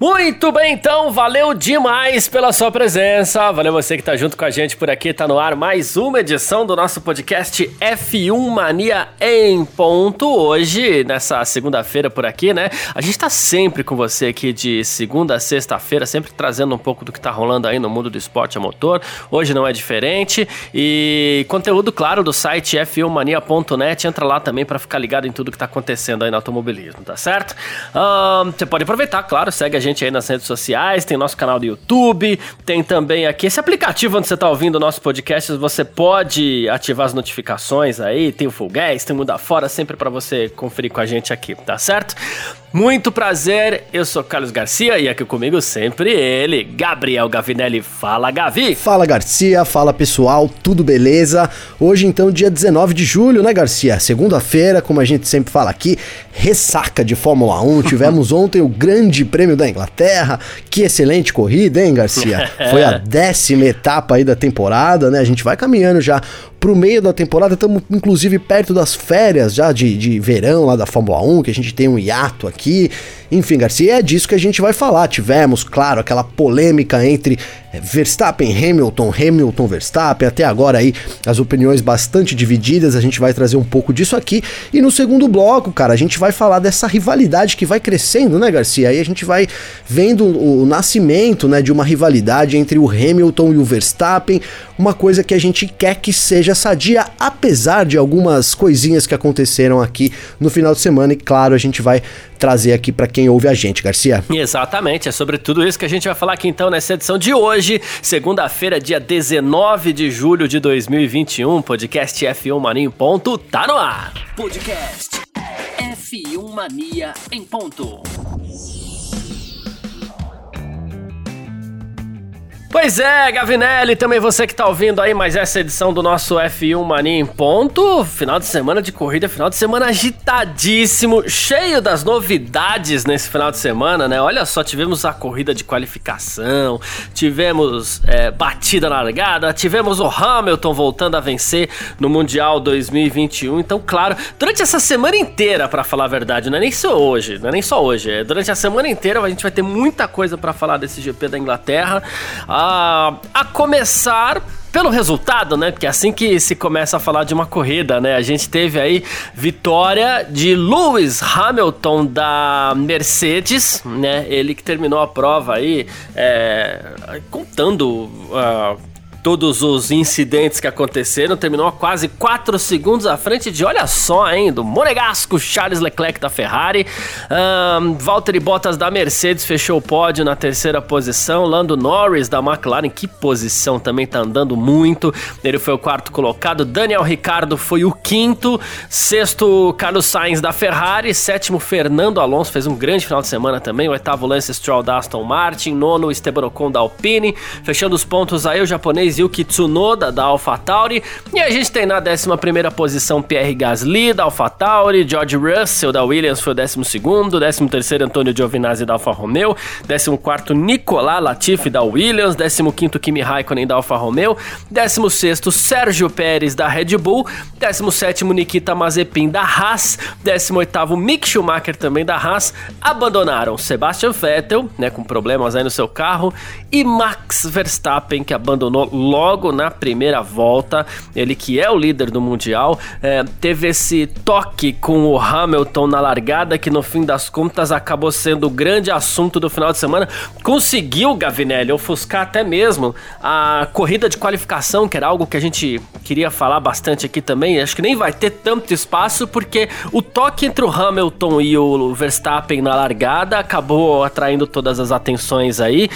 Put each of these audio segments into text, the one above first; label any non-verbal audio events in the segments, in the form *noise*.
Muito bem, então, valeu demais pela sua presença. Valeu você que tá junto com a gente por aqui. Tá no ar mais uma edição do nosso podcast F1 Mania em ponto. Hoje, nessa segunda-feira por aqui, né? A gente tá sempre com você aqui de segunda a sexta-feira, sempre trazendo um pouco do que tá rolando aí no mundo do esporte a motor. Hoje não é diferente. E conteúdo, claro, do site f1mania.net. Entra lá também para ficar ligado em tudo que tá acontecendo aí no automobilismo, tá certo? Um, você pode aproveitar, claro, segue a gente gente aí nas redes sociais, tem nosso canal do YouTube, tem também aqui esse aplicativo onde você está ouvindo o nosso podcast, você pode ativar as notificações aí, tem o Full Gas, tem o Muda Fora, sempre para você conferir com a gente aqui, tá certo? Muito prazer, eu sou Carlos Garcia e aqui comigo sempre ele, Gabriel Gavinelli. Fala, Gavi! Fala, Garcia, fala pessoal, tudo beleza? Hoje, então, dia 19 de julho, né, Garcia? Segunda-feira, como a gente sempre fala aqui, ressaca de Fórmula 1. *laughs* Tivemos ontem o Grande Prêmio da Inglaterra. Que excelente corrida, hein, Garcia? *laughs* Foi a décima etapa aí da temporada, né? A gente vai caminhando já pro meio da temporada, estamos inclusive perto das férias já de, de verão lá da Fórmula 1, que a gente tem um hiato aqui. Enfim, Garcia, é disso que a gente vai falar. Tivemos, claro, aquela polêmica entre Verstappen, Hamilton, Hamilton, Verstappen. Até agora aí as opiniões bastante divididas. A gente vai trazer um pouco disso aqui. E no segundo bloco, cara, a gente vai falar dessa rivalidade que vai crescendo, né, Garcia? Aí a gente vai vendo o nascimento, né, de uma rivalidade entre o Hamilton e o Verstappen. Uma coisa que a gente quer que seja sadia, apesar de algumas coisinhas que aconteceram aqui no final de semana. E claro, a gente vai trazer aqui para quem ouve a gente, Garcia. Exatamente, é sobre tudo isso que a gente vai falar aqui então nessa edição de hoje, segunda-feira, dia 19 de julho de 2021, podcast F1 Mania em ponto, tá no ar. Podcast F1 Mania em ponto. Pois é, Gavinelli, também você que tá ouvindo aí mais essa edição do nosso F1 Mania em ponto. Final de semana de corrida, final de semana agitadíssimo, cheio das novidades nesse final de semana, né? Olha só, tivemos a corrida de qualificação, tivemos é, batida largada, tivemos o Hamilton voltando a vencer no Mundial 2021. Então, claro, durante essa semana inteira, para falar a verdade, não é nem só hoje, não é nem só hoje, é durante a semana inteira a gente vai ter muita coisa para falar desse GP da Inglaterra. A, começar pelo resultado, né? Porque é assim que se começa a falar de uma corrida, né? A gente teve aí vitória de Lewis Hamilton da Mercedes, né? Ele que terminou a prova aí é, contando uh, todos os incidentes que aconteceram, terminou quase 4 segundos à frente de, olha só, hein, do monegasco Charles Leclerc da Ferrari. Um, Valtteri Bottas da Mercedes fechou o pódio na terceira posição. Lando Norris da McLaren, que posição também tá andando muito. Ele foi o quarto colocado. Daniel Ricardo foi o quinto. Sexto, Carlos Sainz da Ferrari. Sétimo, Fernando Alonso, fez um grande final de semana também. Oitavo, Lance Stroll da Aston Martin. Nono, Esteban Ocon da Alpine. Fechando os pontos aí, o japonês Yuki Tsunoda da AlphaTauri. E a gente tem na 11 posição Pierre Gasly da AlphaTauri, George Russell da Williams foi o 12, 13 Antônio Giovinazzi da Alfa Romeo, 14 Nicolas Latifi da Williams, 15 Kimi Raikkonen da Alfa Romeo, 16 Sérgio Pérez da Red Bull, 17 Nikita Mazepin da Haas, 18 Mick Schumacher também da Haas, abandonaram Sebastian Vettel, né, com problemas aí no seu carro, e Max Verstappen que abandonou logo na primeira volta. Ele que é o líder do Mundial, é, teve esse toque com o Hamilton na largada, que no fim das contas acabou sendo o grande assunto do final de semana. Conseguiu, Gavinelli, ofuscar até mesmo a corrida de qualificação, que era algo que a gente queria falar bastante aqui também. Acho que nem vai ter tanto espaço, porque o toque entre o Hamilton e o Verstappen na largada acabou atraindo todas as atenções aí.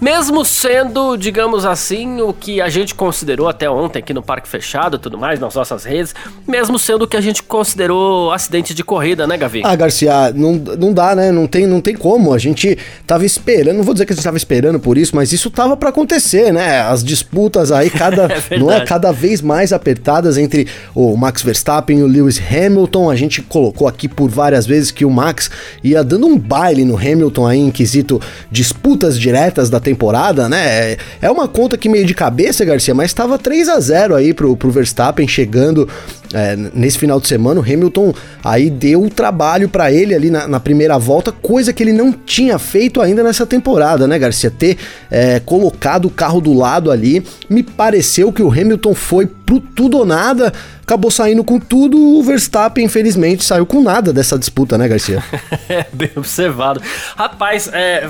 Mesmo sendo, digamos assim, o que a gente considerou até ontem aqui no Parque Fechado e tudo mais, nas nossas redes, mesmo sendo o que a gente considerou acidente de corrida, né, Gavi? Ah, Garcia, não, não dá, né? Não tem, não tem como. A gente tava esperando, não vou dizer que a gente tava esperando por isso, mas isso tava para acontecer, né? As disputas aí, *laughs* cada, é não é cada vez mais apertadas entre o Max Verstappen e o Lewis Hamilton. A gente colocou aqui por várias vezes que o Max ia dando um baile no Hamilton aí em quesito disputas diretas da temporada, né? É uma conta que meio de cabeça, Garcia, mas estava 3 a 0 aí pro, pro Verstappen chegando é, nesse final de semana. O Hamilton aí deu o trabalho para ele ali na, na, primeira volta, coisa que ele não tinha feito ainda nessa temporada, né, Garcia? Ter é, colocado o carro do lado ali, me pareceu que o Hamilton foi pro tudo ou nada, acabou saindo com tudo. O Verstappen, infelizmente, saiu com nada dessa disputa, né, Garcia? *laughs* é, bem observado. Rapaz, é,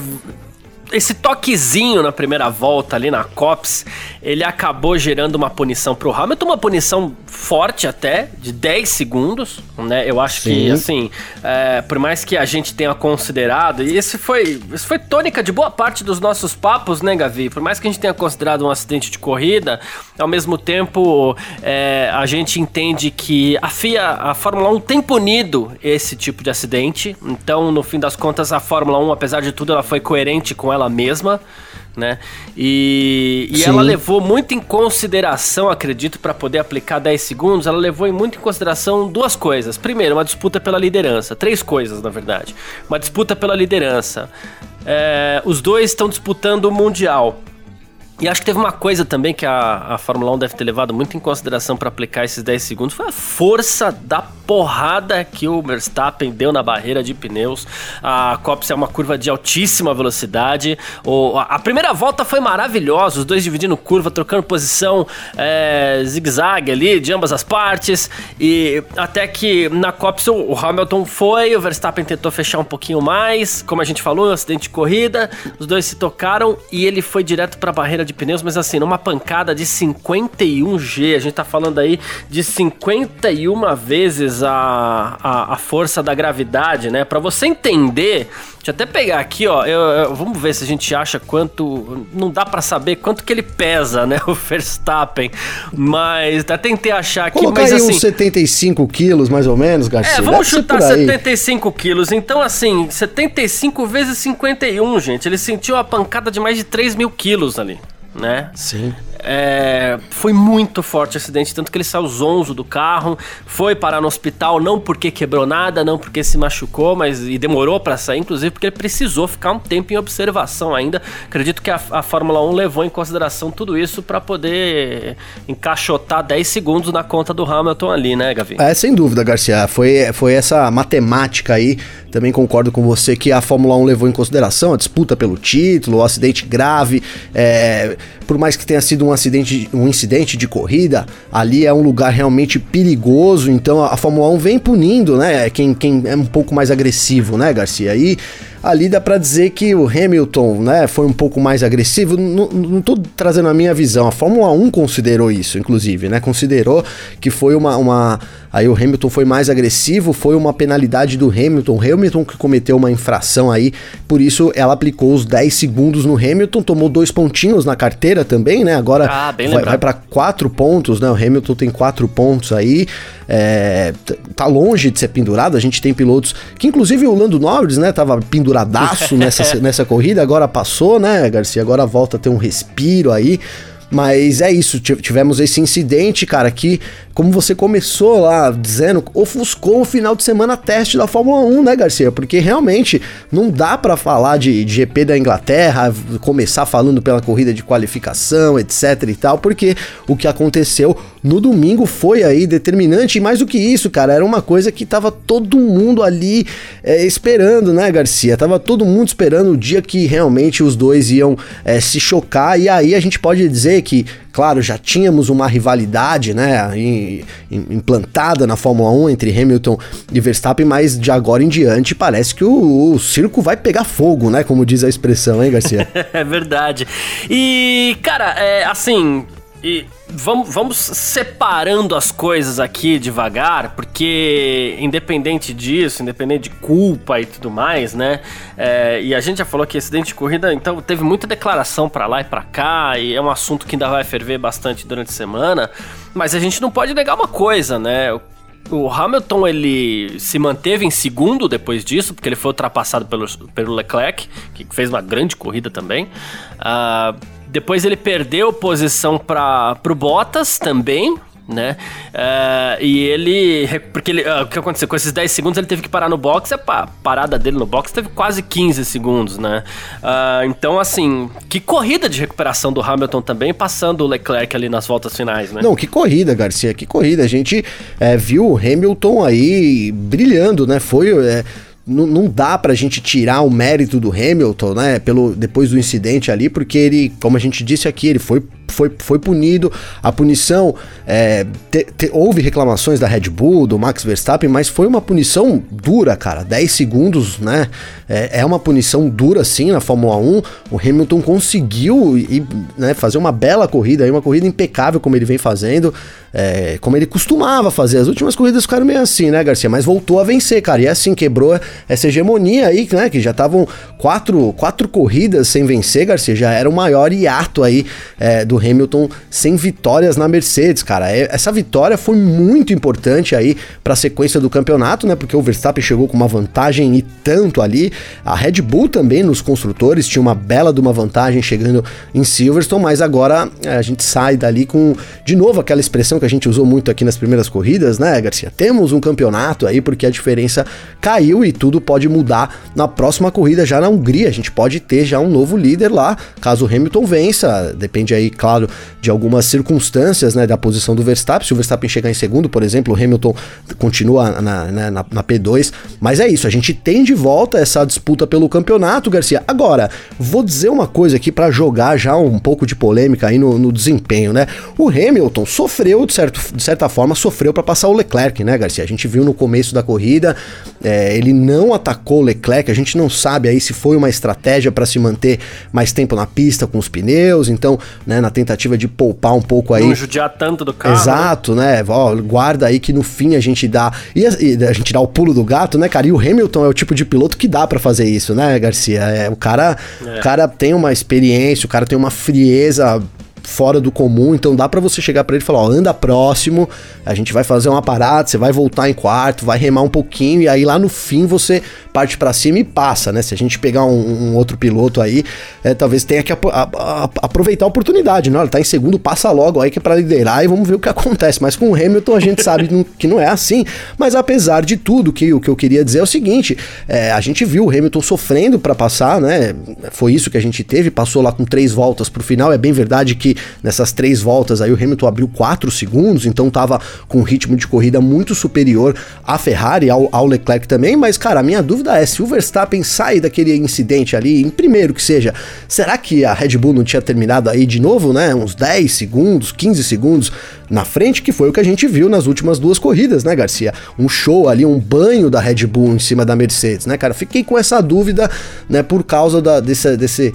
esse toquezinho na primeira volta ali na COPS, ele acabou gerando uma punição pro Hamilton, uma punição forte até, de 10 segundos, né? Eu acho Sim. que, assim, é, por mais que a gente tenha considerado, e esse foi, esse foi tônica de boa parte dos nossos papos, né, Gavi? Por mais que a gente tenha considerado um acidente de corrida, ao mesmo tempo é, a gente entende que a FIA, a Fórmula 1 tem punido esse tipo de acidente, então, no fim das contas, a Fórmula 1, apesar de tudo, ela foi coerente com ela ela mesma, né? E, e ela levou muito em consideração, acredito, para poder aplicar 10 segundos, ela levou muito em consideração duas coisas. Primeiro, uma disputa pela liderança. Três coisas, na verdade. Uma disputa pela liderança. É, os dois estão disputando o Mundial. E acho que teve uma coisa também que a, a Fórmula 1 deve ter levado muito em consideração para aplicar esses 10 segundos, foi a força da porrada que o Verstappen deu na barreira de pneus. A Copse é uma curva de altíssima velocidade. O, a primeira volta foi maravilhosa, os dois dividindo curva, trocando posição é, zigue-zague ali de ambas as partes. E até que na Copse o Hamilton foi, o Verstappen tentou fechar um pouquinho mais. Como a gente falou, um acidente de corrida, os dois se tocaram e ele foi direto para a barreira de de pneus, mas assim, numa pancada de 51G. A gente tá falando aí de 51 vezes a, a, a força da gravidade, né? Para você entender, deixa eu até pegar aqui, ó. Eu, eu, vamos ver se a gente acha quanto. Não dá para saber quanto que ele pesa, né? *laughs* O Verstappen. Mas até tentei achar aqui. Colocar mas aí assim. uns 75 quilos, mais ou menos, Garcia. É, vamos chutar 75 quilos. Então, assim, 75 vezes 51, gente. Ele sentiu a pancada de mais de 3 mil quilos ali né? Sim. É, foi muito forte o acidente, tanto que ele saiu zonzo do carro, foi parar no hospital não porque quebrou nada, não porque se machucou, mas e demorou para sair, inclusive porque ele precisou ficar um tempo em observação ainda. Acredito que a, a Fórmula 1 levou em consideração tudo isso para poder encaixotar 10 segundos na conta do Hamilton ali, né, Gavi? É, sem dúvida, Garcia. Foi, foi essa matemática aí. Também concordo com você que a Fórmula 1 levou em consideração a disputa pelo título, o acidente grave. É, por mais que tenha sido um acidente, um incidente de corrida, ali é um lugar realmente perigoso, então a, Fórmula 1 vem punindo, né, quem, quem é um pouco mais agressivo, né, Garcia? E ali dá para dizer que o Hamilton, né, foi um pouco mais agressivo. Não, tô trazendo a minha visão. A Fórmula 1 considerou isso, inclusive, né? Considerou que foi uma, uma aí o Hamilton foi mais agressivo, foi uma penalidade do Hamilton. O Hamilton que cometeu uma infração aí, por isso ela aplicou os 10 segundos no Hamilton, tomou dois pontinhos na carteira também, né? Agora ah, vai, vai para quatro pontos, né? O Hamilton tem quatro pontos aí. É, tá longe de ser pendurado. A gente tem pilotos que, inclusive, o Lando Norris, né, tava penduradaço *laughs* nessa, nessa corrida, agora passou, né, Garcia? Agora volta a ter um respiro aí. Mas é isso, tivemos esse incidente, cara, que, como você começou lá dizendo, ofuscou o final de semana teste da Fórmula 1, né, Garcia? Porque realmente não dá para falar de, de GP da Inglaterra, começar falando pela corrida de qualificação, etc e tal, porque o que aconteceu no domingo foi aí determinante, e mais do que isso, cara, era uma coisa que tava todo mundo ali é, esperando, né, Garcia? Tava todo mundo esperando o dia que realmente os dois iam é, se chocar, e aí a gente pode dizer que, claro, já tínhamos uma rivalidade, né, implantada na Fórmula 1 entre Hamilton e Verstappen, mas de agora em diante parece que o, o circo vai pegar fogo, né, como diz a expressão, hein, Garcia? *laughs* é verdade. E, cara, é, assim, E vamos, vamos separando as coisas aqui devagar, porque independente disso, independente de culpa e tudo mais, né? É, e a gente já falou que acidente de corrida, então teve muita declaração para lá e para cá, e é um assunto que ainda vai ferver bastante durante a semana. Mas a gente não pode negar uma coisa, né? O Hamilton ele se manteve em segundo depois disso, porque ele foi ultrapassado pelo, pelo Leclerc, que fez uma grande corrida também. Uh, depois ele perdeu posição para o Bottas também, né? Uh, e ele. Porque ele, uh, o que aconteceu? Com esses 10 segundos ele teve que parar no box. A parada dele no box teve quase 15 segundos, né? Uh, então, assim, que corrida de recuperação do Hamilton também, passando o Leclerc ali nas voltas finais, né? Não, que corrida, Garcia, que corrida. A gente é, viu o Hamilton aí brilhando, né? Foi. É não, não dá pra gente tirar o mérito do Hamilton, né? Pelo, depois do incidente ali, porque ele, como a gente disse aqui, ele foi foi, foi punido. A punição, é, te, te, houve reclamações da Red Bull, do Max Verstappen, mas foi uma punição dura, cara. 10 segundos, né? É, é uma punição dura sim na Fórmula 1. O Hamilton conseguiu e, né, fazer uma bela corrida, uma corrida impecável como ele vem fazendo, é, como ele costumava fazer. As últimas corridas ficaram meio assim, né, Garcia? Mas voltou a vencer, cara. E assim, quebrou essa hegemonia aí, né? Que já estavam quatro, quatro corridas sem vencer, Garcia. Já era o maior hiato aí é, do Hamilton sem vitórias na Mercedes, cara. É, essa vitória foi muito importante aí para a sequência do campeonato, né? Porque o Verstappen chegou com uma vantagem e tanto ali. A Red Bull também nos construtores tinha uma bela de uma vantagem chegando em Silverstone, mas agora é, a gente sai dali com de novo aquela expressão que a gente usou muito aqui nas primeiras corridas, né, Garcia? Temos um campeonato aí porque a diferença caiu e tudo pode mudar na próxima corrida já na Hungria. A gente pode ter já um novo líder lá, caso o Hamilton vença. Depende aí, claro claro, de algumas circunstâncias, né, da posição do Verstappen. Se o Verstappen chegar em segundo, por exemplo, o Hamilton continua na, na, na, na P2. Mas é isso, a gente tem de volta essa disputa pelo campeonato, Garcia. Agora, vou dizer uma coisa aqui para jogar já um pouco de polêmica aí no, no, desempenho, né? O Hamilton sofreu, de, certo, de certa forma, sofreu para passar o Leclerc, né, Garcia? A gente viu no começo da corrida, é, ele não atacou o Leclerc, a gente não sabe aí se foi uma estratégia para se manter mais tempo na pista com os pneus, então, né, na tentativa de poupar um pouco aí. Não judiar tanto do carro. Né? Exato, né? né? Ó, guarda aí que no fim a gente dá. E a, e a, gente dá o pulo do gato, né, cara? E o Hamilton é o tipo de piloto que dá para fazer isso, né, Garcia? É, o cara, é. o cara tem uma experiência, o cara tem uma frieza fora do comum, então dá para você chegar para ele e falar, ó, anda próximo, a gente vai fazer uma parada, você vai voltar em quarto, vai remar um pouquinho e aí lá no fim você parte para cima e passa, né? Se a gente pegar um, um outro piloto aí, é, talvez tenha que a, a, a, aproveitar a oportunidade, né? Ele tá em segundo, passa logo aí que é para liderar e vamos ver o que *laughs* acontece. Mas com o Hamilton a gente sabe *laughs* que não é assim. Mas apesar de tudo, que o que eu queria dizer é o seguinte: é, a gente viu o Hamilton sofrendo para passar, né? Foi isso que a gente teve, passou lá com três voltas pro final. É bem verdade que nessas três voltas aí o Hamilton abriu quatro segundos, então tava com um ritmo de corrida muito superior à Ferrari, ao, ao Leclerc também. Mas, cara, a minha dúvida dúvida é, se o Verstappen sai daquele incidente ali, em primeiro que seja, será que a Red Bull não tinha terminado aí de novo, né? Uns 10 segundos, 15 segundos na frente, que foi o que a gente viu nas últimas duas corridas, né, Garcia? Um show ali, um banho da Red Bull em cima da Mercedes, né, cara? Fiquei com essa dúvida, né, por causa da, desse, desse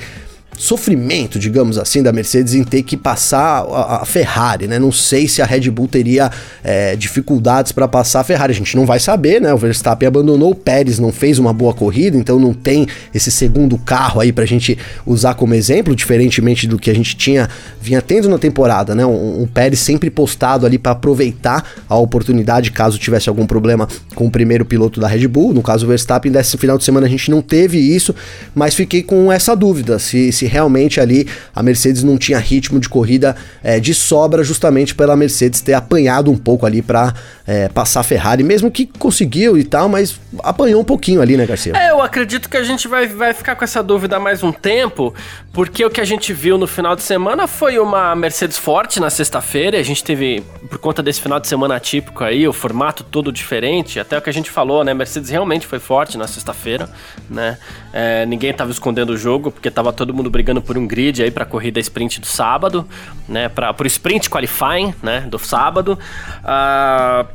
sofrimento, digamos assim, da Mercedes em ter que passar a, a Ferrari, né? Não sei se a Red Bull teria é, dificuldades para passar a Ferrari, a gente não vai saber, né? O Verstappen abandonou, o Pérez não fez uma boa corrida, então não tem esse segundo carro aí pra gente usar como exemplo, diferentemente do que a gente tinha vinha tendo na temporada, né? Um, um Pérez sempre postado ali para aproveitar a oportunidade caso tivesse algum problema com o primeiro piloto da Red Bull, no caso o Verstappen, desse final de semana a gente não teve isso, mas fiquei com essa dúvida se, se se realmente ali a Mercedes não tinha ritmo de corrida é, de sobra, justamente pela Mercedes ter apanhado um pouco ali para é, passar a Ferrari, mesmo que conseguiu e tal, mas apanhou um pouquinho ali, né, Garcia? É, eu acredito que a gente vai, vai ficar com essa dúvida mais um tempo, porque o que a gente viu no final de semana foi uma Mercedes forte na sexta-feira, a gente teve, por conta desse final de semana atípico aí, o formato todo diferente, até o que a gente falou, né, Mercedes realmente foi forte na sexta-feira, né, é, ninguém tava escondendo o jogo, porque tava todo mundo brigando por um grid aí para corrida sprint do sábado, né? Para o sprint qualifying, né? Do sábado. Uh,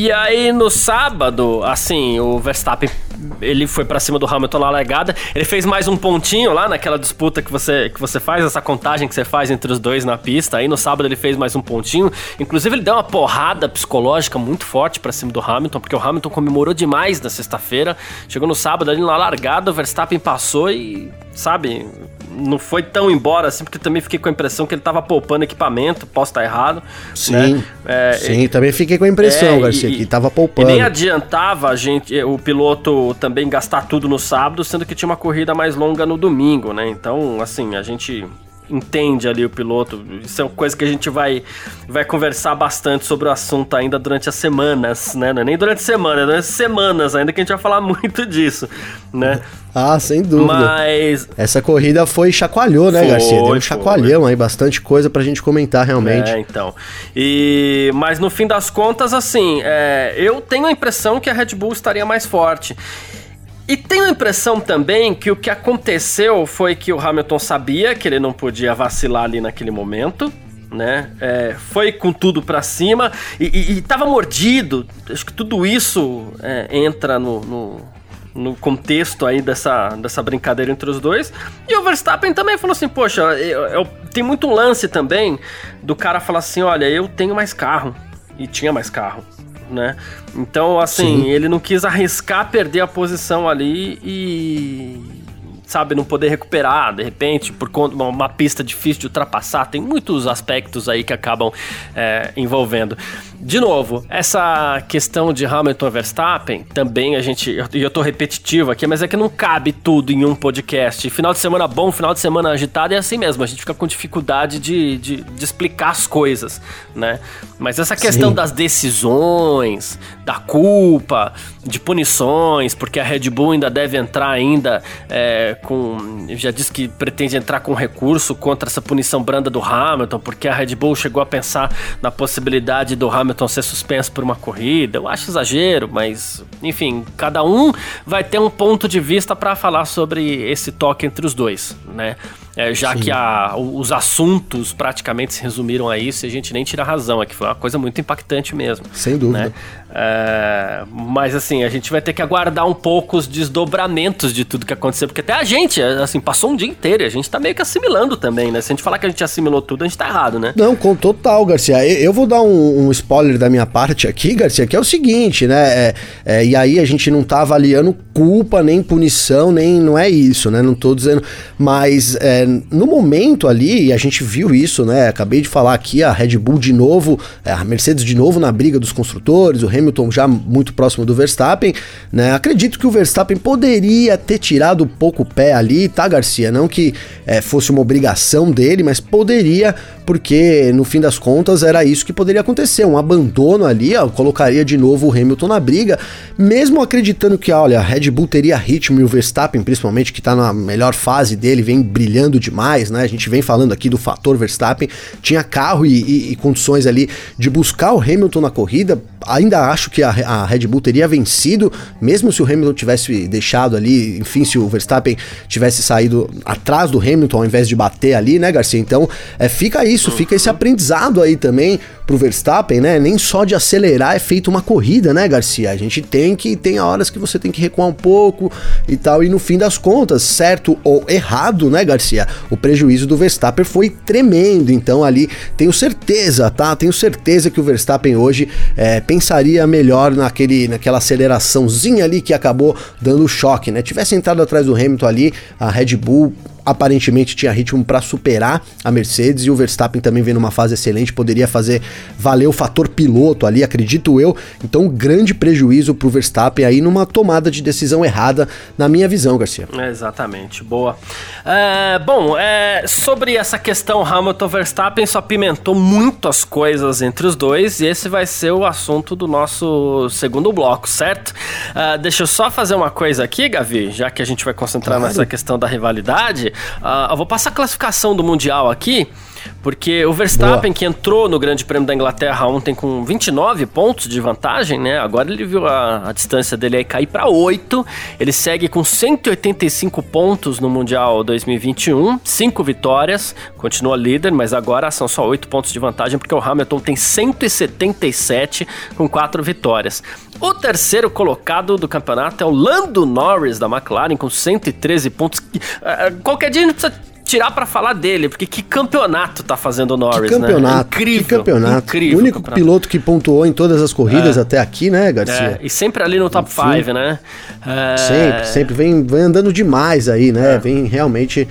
e aí no sábado, assim, o Verstappen ele foi para cima do Hamilton na largada. Ele fez mais um pontinho lá naquela disputa que você, que você faz, essa contagem que você faz entre os dois na pista. Aí no sábado ele fez mais um pontinho. Inclusive ele deu uma porrada psicológica muito forte para cima do Hamilton, porque o Hamilton comemorou demais na sexta-feira. Chegou no sábado ali na largada, o Verstappen passou e, sabe, não foi tão embora assim, porque também fiquei com a impressão que ele tava poupando equipamento, posso estar errado. Sim, né? é, sim, e, também fiquei com a impressão, é, Garcia, e, que tava poupando. E nem adiantava a gente, o piloto também gastar tudo no sábado, sendo que tinha uma corrida mais longa no domingo, né? Então, assim, a gente entende ali o piloto. Isso é uma coisa que a gente vai, vai conversar bastante sobre o assunto ainda durante as semanas, né? Não é nem durante a semana, é durante semanas ainda que a gente vai falar *laughs* muito disso, né? Ah, sem dúvida. Mas. Essa corrida foi chacoalhou, né, foi, Garcia? Deu um chacoalhão foi. aí, bastante coisa pra gente comentar realmente. É, então. E... Mas no fim das contas, assim, é... eu tenho a impressão que a Red Bull estaria mais forte. E tenho a impressão também que o que aconteceu foi que o Hamilton sabia que ele não podia vacilar ali naquele momento, né? É, foi com tudo para cima e, e, e, tava mordido. Acho que tudo isso é, entra no, no, no, contexto aí dessa, dessa brincadeira entre os dois. E o Verstappen também falou assim: Poxa, eu, eu, tem muito lance também do cara falar assim: Olha, eu tenho mais carro. E tinha mais carro né? Então, assim, Sim. ele não quis arriscar perder a posição ali e sabe, não poder recuperar, de repente, por conta de uma pista difícil de ultrapassar, tem muitos aspectos aí que acabam é, envolvendo. De novo, essa questão de Hamilton Verstappen, também a gente, e eu tô repetitivo aqui, mas é que não cabe tudo em um podcast. Final de semana bom, final de semana agitado, é assim mesmo, a gente fica com dificuldade de, de, de explicar as coisas, né? Mas essa questão Sim. das decisões, da culpa, de punições, porque a Red Bull ainda deve entrar ainda é, com. Já disse que pretende entrar com recurso contra essa punição branda do Hamilton, porque a Red Bull chegou a pensar na possibilidade do Hamilton ser suspenso por uma corrida. Eu acho exagero, mas enfim, cada um vai ter um ponto de vista para falar sobre esse toque entre os dois, né? É, já Sim. que a, os assuntos praticamente se resumiram a isso e a gente nem tira razão, é que foi uma coisa muito impactante mesmo. Sem dúvida. Né? É, mas assim, a gente vai ter que aguardar um pouco os desdobramentos de tudo que aconteceu, porque até a gente, assim, passou um dia inteiro e a gente tá meio que assimilando também, né? Se a gente falar que a gente assimilou tudo, a gente tá errado, né? Não, com total, Garcia. Eu vou dar um, um spoiler da minha parte aqui, Garcia, que é o seguinte, né? É, é, e aí a gente não tá avaliando culpa, nem punição, nem não é isso, né? Não tô dizendo. Mas é, no momento ali, e a gente viu isso, né? Acabei de falar aqui, a Red Bull de novo, é, a Mercedes de novo na briga dos construtores, o Hamilton já muito próximo do Verstappen, né? Acredito que o Verstappen poderia ter tirado um pouco o pé ali, tá, Garcia? Não que é, fosse uma obrigação dele, mas poderia, porque no fim das contas era isso que poderia acontecer. Um abandono ali, ó, colocaria de novo o Hamilton na briga, mesmo acreditando que, olha, a Red Bull teria ritmo e o Verstappen, principalmente, que tá na melhor fase dele, vem brilhando demais, né? A gente vem falando aqui do fator Verstappen, tinha carro e, e, e condições ali de buscar o Hamilton na corrida. Ainda acho que a, a, Red Bull teria vencido, mesmo se o Hamilton tivesse deixado ali, enfim, se o Verstappen tivesse saído atrás do Hamilton ao invés de bater ali, né, Garcia? Então, é, fica isso, fica esse aprendizado aí também pro Verstappen, né? Nem só de acelerar é feito uma corrida, né, Garcia? A gente tem que tem horas que você tem que recuar um pouco e tal, e no fim das contas, certo ou errado, né, Garcia? o prejuízo do Verstappen foi tremendo. Então ali tenho certeza, tá? Tenho certeza que o Verstappen hoje é, pensaria melhor naquele, naquela aceleraçãozinha ali que acabou dando choque, né? Tivesse entrado atrás do Hamilton ali, a Red Bull aparentemente tinha ritmo para superar a Mercedes e o Verstappen também vem numa fase excelente, poderia fazer valer o fator piloto ali, acredito eu. Então, grande prejuízo para o Verstappen aí numa tomada de decisão errada, na minha visão, Garcia. É, exatamente, boa. É, bom, é, sobre essa questão Hamilton-Verstappen, só pimentou muitas coisas entre os dois e esse vai ser o assunto do nosso segundo bloco, certo? É, deixa eu só fazer uma coisa aqui, Gavi, já que a gente vai concentrar claro. nessa questão da rivalidade. Uh, eu vou passar a classificação do Mundial aqui. Porque o Verstappen, Boa. que entrou no Grande Prêmio da Inglaterra ontem com 29 pontos de vantagem, né? Agora ele viu a, a distância dele aí cair para 8. Ele segue com 185 pontos no Mundial 2021, 5 vitórias, continua líder, mas agora são só 8 pontos de vantagem porque o Hamilton tem 177 com 4 vitórias. O terceiro colocado do campeonato é o Lando Norris da McLaren com 113 pontos. Eh, qualquer dia a gente precisa tirar para falar dele, porque que campeonato tá fazendo o Norris, que né? campeonato, né? Incrível. Que campeonato. Incrível o único campeonato. piloto que pontuou em todas as corridas é. até aqui, né, Garcia? É. E sempre ali no top 5, né? É... Sempre, sempre. Vem, vem andando demais aí, né? É. Vem realmente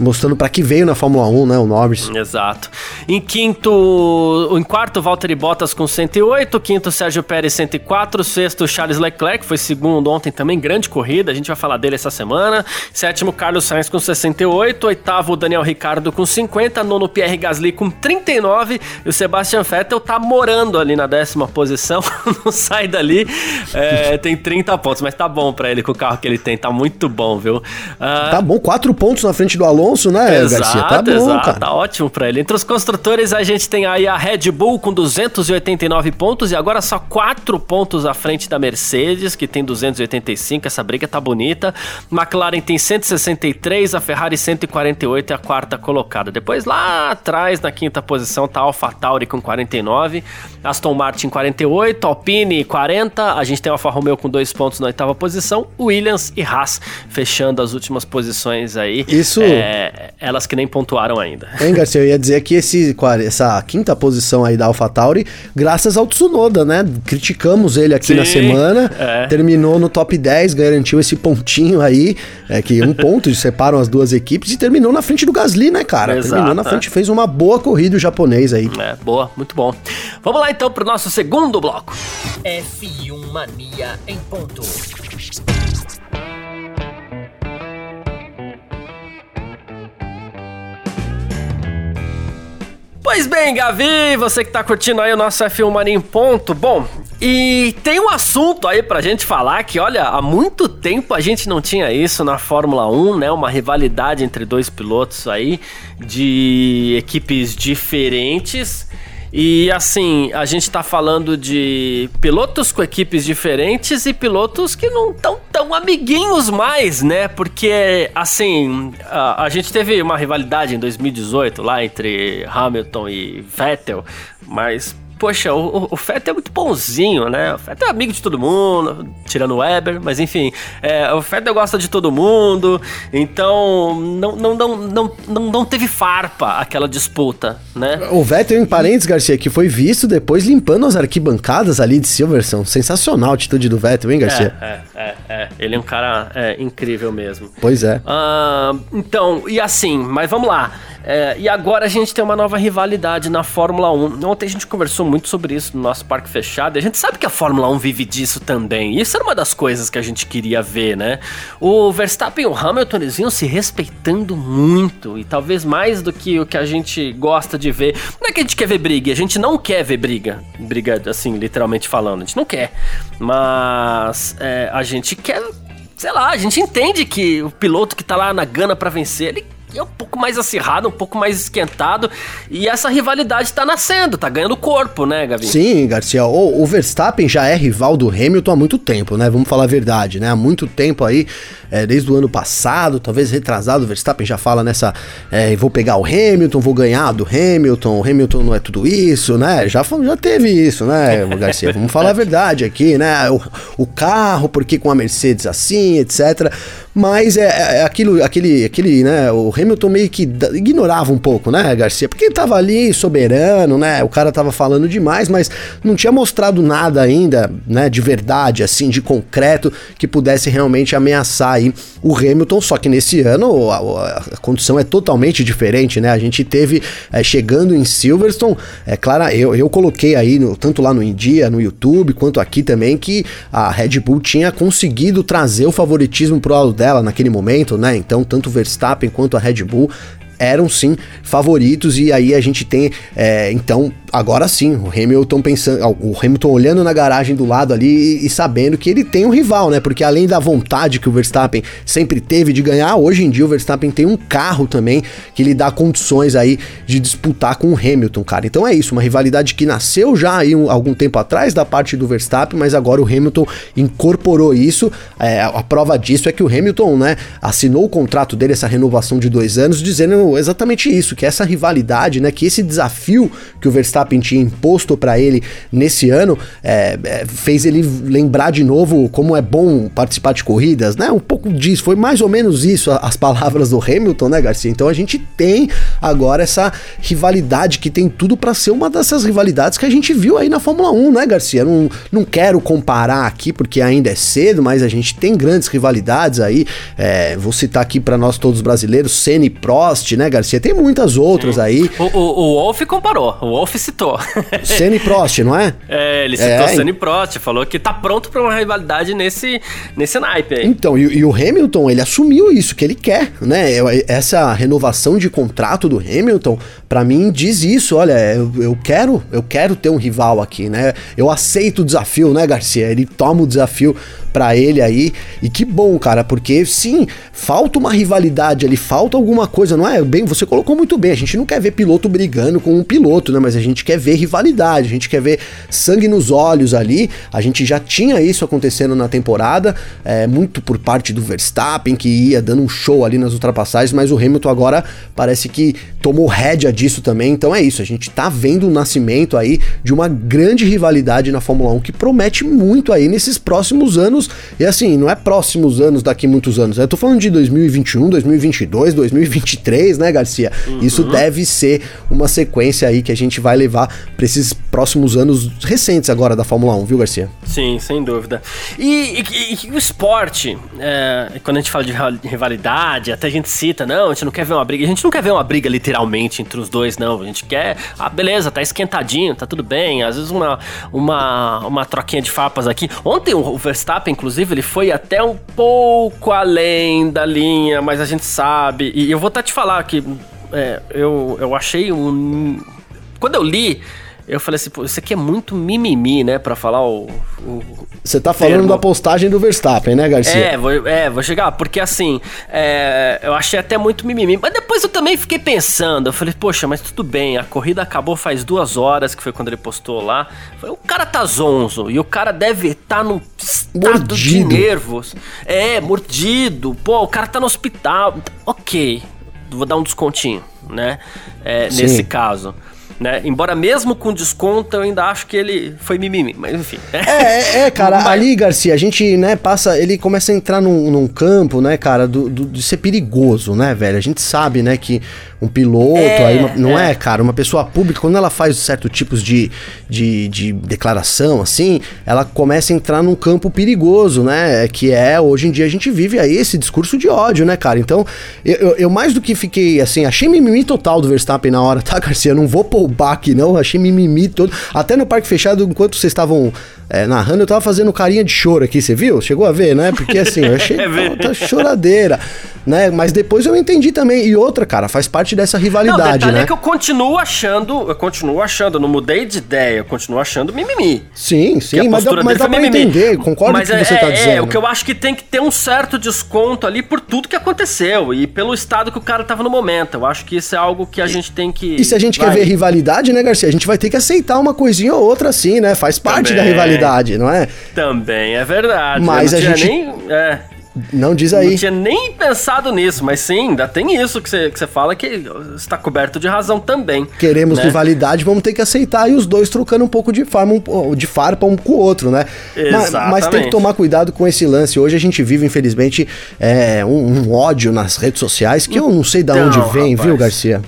mostrando para que veio na Fórmula 1, né, o Norris. Exato. Em quinto, em quarto, Valtteri Bottas com 108, quinto, Sérgio Pérez 104, sexto, Charles Leclerc, foi segundo ontem também, grande corrida, a gente vai falar dele essa semana. Sétimo, Carlos Sainz com 68, oitavo, Daniel Ricardo com 50, nono, Pierre Gasly com 39 e o Sebastian Vettel tá morando ali na décima posição, *laughs* não sai dali, é, tem 30 pontos, mas tá bom para ele com o carro que ele tem, tá muito bom, viu? Uh, tá bom, quatro pontos na frente do Alonso Alonso, né, exato, Garcia? Tá bom, exato, cara. Tá ótimo pra ele. Entre os construtores, a gente tem aí a Red Bull com 289 pontos e agora só 4 pontos à frente da Mercedes, que tem 285. Essa briga tá bonita. McLaren tem 163, a Ferrari 148 é a quarta colocada. Depois lá atrás, na quinta posição, tá a AlphaTauri com 49, Aston Martin 48, Alpine 40, a gente tem a Alfa Romeo com 2 pontos na oitava posição, Williams e Haas fechando as últimas posições aí. Isso. É, é, elas que nem pontuaram ainda. *laughs* Hein, Garcia, eu ia dizer que esse, essa quinta posição aí da AlphaTauri, graças ao Tsunoda, né? Criticamos ele aqui Sim, na semana, é. terminou no top 10, garantiu esse pontinho aí, é, que um *laughs* ponto separam as duas equipes, e terminou na frente do Gasly, né, cara? Exato, terminou na frente, fez uma boa corrida o japonês aí. É, boa, muito bom. Vamos lá então pro nosso segundo bloco. F1 Mania em ponto. Pois bem, Gavi, você que tá curtindo aí o nosso F1 Mania em ponto. Bom, e tem um assunto aí pra gente falar que, olha, há muito tempo a gente não tinha isso na Fórmula 1, né? Uma rivalidade entre dois pilotos aí de equipes diferentes. E assim, a gente tá falando de pilotos com equipes diferentes e pilotos que não estão tão amiguinhos mais, né? Porque, assim, a, a, gente teve uma rivalidade em 2018 lá entre Hamilton e Vettel, mas poxa, o, o é muito bonzinho, né? O Fettel é amigo de todo mundo, tirando o Weber, mas enfim, é, o Fettel gosta de todo mundo, então não, não, não, não, não, não teve farpa aquela disputa, né? O Vettel, em parênteses, Garcia, que foi visto depois limpando as arquibancadas ali de Silverson. Sensacional a atitude do Vettel, hein, Garcia? É, é, é. é. Ele é um cara é, incrível mesmo. Pois é. Uh, então, e assim, mas vamos lá. É, e agora a gente tem uma nova rivalidade na Fórmula 1. Ontem a gente conversou muito sobre isso no nosso parque fechado. E a gente sabe que a Fórmula 1 vive disso também. Isso era uma das coisas que a gente queria ver, né? O Verstappen e o Hamilton eles vinham se respeitando muito. E talvez mais do que o que a gente gosta de ver. Não é que a gente quer ver briga, a gente não quer ver briga. Briga, assim, literalmente falando. A gente não quer. Mas é, a gente quer sei lá, a gente entende que o piloto que tá lá na gana para vencer, ele é um pouco mais acirrado, um pouco mais esquentado. E essa rivalidade tá nascendo, tá ganhando corpo, né, Gavi? Sim, Garcia. O, o, Verstappen já é rival do Hamilton há muito tempo, né? Vamos falar a verdade, né? Há muito tempo aí, é, desde o ano passado, talvez retrasado, o Verstappen já fala nessa. É, vou pegar o Hamilton, vou ganhar do Hamilton, o Hamilton não é tudo isso, né? Já, já teve isso, né, Garcia? *laughs* Vamos falar a verdade aqui, né? O, o carro, porque com a Mercedes assim, etc. Mas é, é, é aquilo, aquele, aquele, né? O Hamilton meio que ignorava um pouco, né, Garcia? Porque tava ali soberano, né? O cara tava falando demais, mas não tinha mostrado nada ainda, né, de verdade, assim, de concreto, que pudesse realmente ameaçar aí o Hamilton. Só que nesse ano a, a condição é totalmente diferente, né? A gente teve é, chegando em Silverstone, é claro, eu, eu coloquei aí, no, tanto lá no India, no YouTube, quanto aqui também, que a Red Bull tinha conseguido trazer o favoritismo pro lado dela naquele momento, né? Então, tanto o Verstappen quanto a Red Bull eram sim favoritos e aí a gente tem é, então agora sim, o Hamilton pensando, o Hamilton olhando na garagem do lado ali e, sabendo que ele tem um rival, né? Porque além da vontade que o Verstappen sempre teve de ganhar, hoje em dia o Verstappen tem um carro também que lhe dá condições aí de disputar com o Hamilton, cara. Então é isso, uma rivalidade que nasceu já aí um, algum tempo atrás da parte do Verstappen, mas agora o Hamilton incorporou isso. É, a prova disso é que o Hamilton, né, assinou o contrato dele, essa renovação de dois anos, dizendo exatamente isso, que essa rivalidade, né, que esse desafio que o Verstappen tinha imposto para ele nesse ano é, é, fez ele lembrar de novo como é bom participar de corridas, né? Um pouco disso, foi mais ou menos isso as palavras do Hamilton, né, Garcia? Então a gente tem agora essa rivalidade que tem tudo para ser uma dessas rivalidades que a gente viu aí na Fórmula 1, né, Garcia? Não, não quero comparar aqui porque ainda é cedo, mas a gente tem grandes rivalidades aí. É, vou citar aqui para nós todos brasileiros, Senna e Prost, né, Garcia? Tem muitas outras Sim. aí. O, o, o Wolf comparou, o Wolf citou. *laughs* Senna e Prost, não é? É, ele citou é, Senna e Prost, falou que tá pronto para uma rivalidade nesse, nesse naipe aí. Então, e, e, o Hamilton, ele assumiu isso, que ele quer, né? Essa renovação de contrato do Hamilton, para mim, diz isso, olha, eu, eu, quero, eu quero ter um rival aqui, né? Eu aceito o desafio, né, Garcia? Ele toma o desafio para ele aí. E que bom, cara, porque sim, falta uma rivalidade ali, falta alguma coisa, não é? Bem, você colocou muito bem. A gente não quer ver piloto brigando com um piloto, né? Mas a gente quer ver rivalidade, a gente quer ver sangue nos olhos ali. A gente já tinha isso acontecendo na temporada, é, muito por parte do Verstappen, que ia dando um show ali nas ultrapassagens, mas o Hamilton agora parece que tomou rédea disso também. Então é isso, a gente tá vendo o nascimento aí de uma grande rivalidade na Fórmula 1 que promete muito aí nesses próximos anos anos, e assim, não é próximos anos daqui muitos anos. Eu tô falando de 2021, 2022, 2023, né, Garcia? Uhum. Isso deve ser uma sequência aí que a gente vai levar para esses próximos anos recentes agora da Fórmula 1, viu, Garcia? Sim, sem dúvida. E, e, e o esporte, é, quando a gente fala de rivalidade, até a gente cita, não, a gente não quer ver uma briga. A gente não quer ver uma briga literalmente entre os dois, não. A gente quer, ah, beleza, tá esquentadinho, tá tudo bem. Às vezes uma, uma, uma troquinha de farpas aqui. Ontem o Verstappen inclusive, ele foi até um pouco além da linha, mas a gente sabe. E eu vou até te falar que é, eu, eu achei um. Quando eu li, eu falei assim, pô, isso aqui é muito mimimi, né? Pra falar o. Você tá falando termo. da postagem do Verstappen, né, Garcia? É, vou, é, vou chegar, porque assim, é, eu achei até muito mimimi. Mas depois eu também fiquei pensando, eu falei, poxa, mas tudo bem, a corrida acabou faz duas horas, que foi quando ele postou lá. Falei, o cara tá zonzo, e o cara deve estar tá num estado mordido. de nervos. É, mordido. Pô, o cara tá no hospital. Ok, vou dar um descontinho, né? É, nesse caso né? Embora mesmo com desconto, eu ainda acho que ele foi mimimi, mas enfim. É, é, é cara, mas... ali, Garcia, a gente, né, passa, ele começa a entrar num, num campo, né, cara, do, do, de ser perigoso, né, velho? A gente sabe, né, que um piloto, é, aí uma, não é. é. cara, uma pessoa pública, quando ela faz certos tipos de, de, de declaração, assim, ela começa a entrar num campo perigoso, né, que é, hoje em dia a gente vive aí esse discurso de ódio, né, cara? Então, eu, eu, mais do que fiquei, assim, achei mimimi total do Verstappen na hora, *laughs* tá, Garcia? Eu não vou pôr baque, não. Achei mimimi todo. Até no Parque Fechado, enquanto vocês estavam é, narrando, eu tava fazendo carinha de choro aqui, você viu? Chegou a ver, né? Porque assim, eu achei *laughs* é tá choradeira, né? Mas depois eu entendi também. E outra, cara, faz parte dessa rivalidade, não, né? É que eu continuo achando, eu continuo achando, eu não mudei de ideia, eu continuo achando mimimi. Sim, sim, mas, dá, mas dá pra mimimi. entender, concordo mas com o que é, você tá é, dizendo. É, o que eu acho que tem que ter um certo desconto ali por tudo que aconteceu e pelo estado que o cara tava no momento. Eu acho que isso é algo que a gente tem que. E se a gente vai. quer ver rivalidade, né, Garcia? A gente vai ter que aceitar uma coisinha ou outra assim, né? Faz parte Também. da rivalidade não é? Também é verdade. Mas a gente. Nem, é. Não diz aí. Não tinha nem pensado nisso, mas sim, ainda tem isso que você, que você fala que está coberto de razão também. Queremos né? rivalidade, vamos ter que aceitar e os dois trocando um pouco de, farma, de farpa um com o outro, né? Exatamente. Mas, mas tem que tomar cuidado com esse lance. Hoje a gente vive, infelizmente, é, um, um ódio nas redes sociais que eu não sei de onde vem, rapaz. viu, Garcia?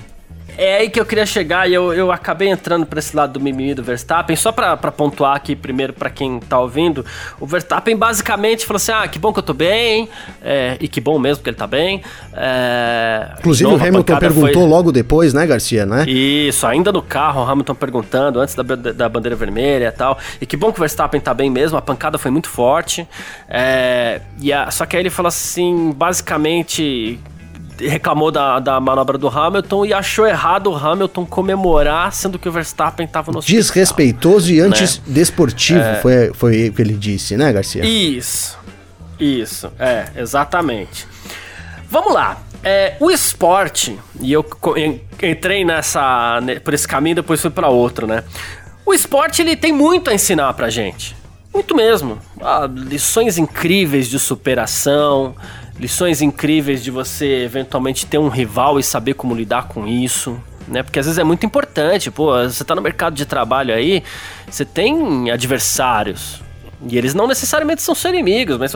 É aí que eu queria chegar e eu, eu acabei entrando para esse lado do mimimi do Verstappen. Só para pontuar aqui primeiro para quem tá ouvindo, o Verstappen basicamente falou assim: ah, que bom que eu tô bem, é, e que bom mesmo que ele tá bem. É, Inclusive novo, o Hamilton perguntou foi... logo depois, né, Garcia, né? Isso, ainda no carro, o Hamilton perguntando antes da, da bandeira vermelha e tal. E que bom que o Verstappen tá bem mesmo, a pancada foi muito forte. É, e a, só que aí ele falou assim: basicamente reclamou da, da manobra do Hamilton e achou errado o Hamilton comemorar, sendo que o Verstappen estava no hospital. Desrespeitoso e antidesportivo, né? é... foi, foi o que ele disse, né, Garcia? Isso, isso, é, exatamente. Vamos lá, é, o esporte, e eu entrei nessa, por esse caminho, depois fui para outro, né? O esporte ele tem muito a ensinar pra gente. Muito mesmo. Ah, lições incríveis de superação, lições incríveis de você eventualmente ter um rival e saber como lidar com isso. Né? Porque às vezes é muito importante, pô, você tá no mercado de trabalho aí, você tem adversários, e eles não necessariamente são seus inimigos, mas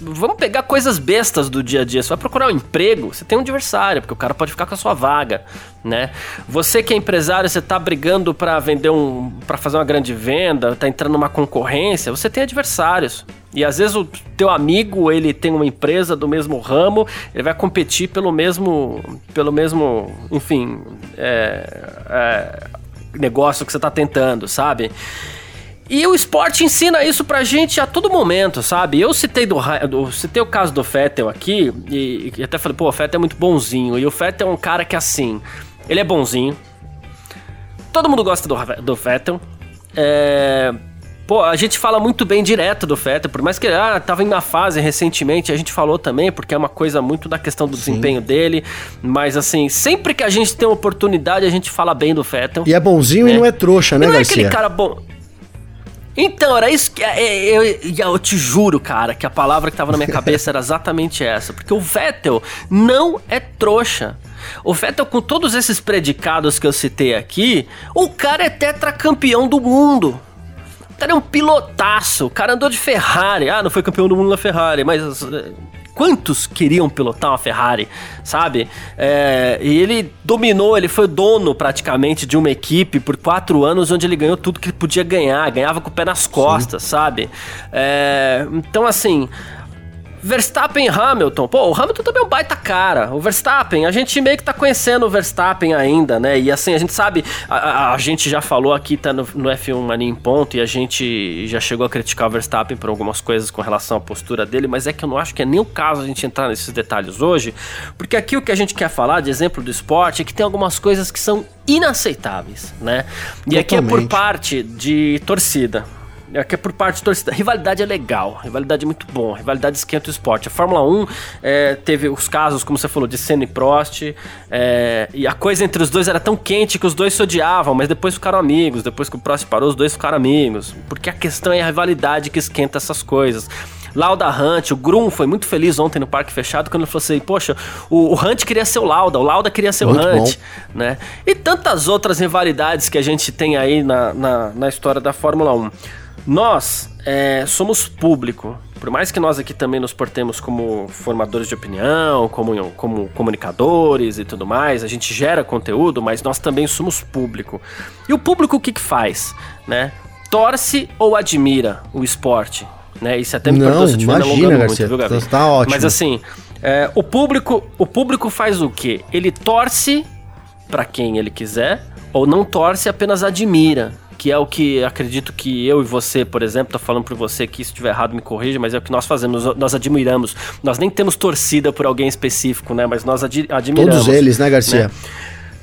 vamos pegar coisas bestas do dia a dia. Você vai procurar um emprego, você tem um adversário, porque o cara pode ficar com a sua vaga, né? Você que é empresário, você tá brigando para vender um, para fazer uma grande venda, tá entrando numa concorrência, você tem adversários. E às vezes o teu amigo, ele tem uma empresa do mesmo ramo, ele vai competir pelo mesmo, pelo mesmo, enfim, é, é, negócio que você tá tentando, sabe? E o esporte ensina isso pra gente a todo momento, sabe? Eu citei, do, do citei o caso do Fettel aqui e, e até falei, pô, o Fettel é muito bonzinho. E o Fettel é um cara que, assim, ele é bonzinho. Todo mundo gosta do, do Fettel. É, Pô, a gente fala muito bem direto do Fettel, por mais que ah, tava em uma fase recentemente, a gente falou também, porque é uma coisa muito da questão do Sim. desempenho dele, mas assim, sempre que a gente tem oportunidade, a gente fala bem do Fettel. E é bonzinho né? e não é trouxa, né, não Garcia? É aquele cara bom. Então, era isso que. É, é, eu, eu, eu, te juro, cara, que a palavra que tava na minha *laughs* cabeça era exatamente essa. Porque o Vettel não é trouxa. O Vettel, com todos esses predicados que eu citei aqui, o cara é tetracampeão do mundo. O cara é um pilotaço. O cara andou de Ferrari. Ah, não foi campeão do mundo na Ferrari, mas quantos queriam pilotar uma Ferrari, sabe? É, e ele dominou, ele foi dono praticamente de uma equipe por quatro anos, onde ele ganhou tudo que podia ganhar, ganhava com o pé nas costas, Sim. sabe? É, então, assim, Verstappen e Hamilton. Pô, o Hamilton também é um baita cara. O Verstappen, a gente meio que tá conhecendo o Verstappen ainda, né? E assim, a gente sabe, a, a, a gente já falou aqui, tá no, no F1 Mania em ponto, e a gente já chegou a criticar o Verstappen por algumas coisas com relação à postura dele, mas é que eu não acho que é nem o caso a gente entrar nesses detalhes hoje, porque aqui o que a gente quer falar, de exemplo do esporte, é que tem algumas coisas que são inaceitáveis, né? E Totalmente. aqui é por parte de torcida. É que é por parte da torcida. Rivalidade é legal, rivalidade é muito bom, rivalidade esquenta o esporte. A Fórmula 1 é, teve os casos, como você falou, de Senna e Prost, é, e a coisa entre os dois era tão quente que os dois se odiavam, mas depois ficaram amigos. Depois que o Prost parou, os dois ficaram amigos. Porque a questão é a rivalidade que esquenta essas coisas. Lauda Hunt, o Grum foi muito feliz ontem no Parque Fechado quando ele falou assim: Poxa, o, o Hunt queria ser o Lauda, o Lauda queria ser muito o Hunt, bom. né? E tantas outras rivalidades que a gente tem aí na, na, na história da Fórmula 1. Nós é, somos público. Por mais que nós aqui também nos portemos como formadores de opinião, como, como comunicadores e tudo mais, a gente gera conteúdo, mas nós também somos público. E o público o que, que faz? Né? Torce ou admira o esporte? Né? Isso até me Não, perdoa se eu estiver Garcia, muito, viu, Gabi? Tá ótimo. Mas assim, é, o, público, o público faz o quê? Ele torce para quem ele quiser ou não torce, apenas admira que é o que acredito que eu e você, por exemplo, tô falando para você que se estiver errado me corrija, mas é o que nós fazemos, nós admiramos. Nós nem temos torcida por alguém específico, né? Mas nós ad admiramos. Todos eles, né, Garcia? Né?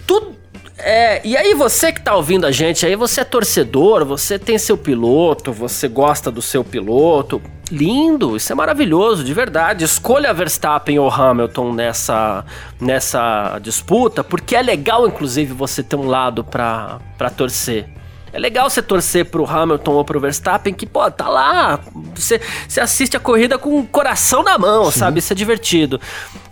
Tudo é, e aí você que tá ouvindo a gente, aí você é torcedor, você tem seu piloto, você gosta do seu piloto. Lindo, isso é maravilhoso, de verdade. Escolha Verstappen ou Hamilton nessa, nessa disputa, porque é legal, inclusive, você ter um lado para torcer. É legal você torcer pro Hamilton ou pro Verstappen, que, pô, tá lá. Você, você assiste a corrida com o coração na mão, Sim. sabe? Isso é divertido.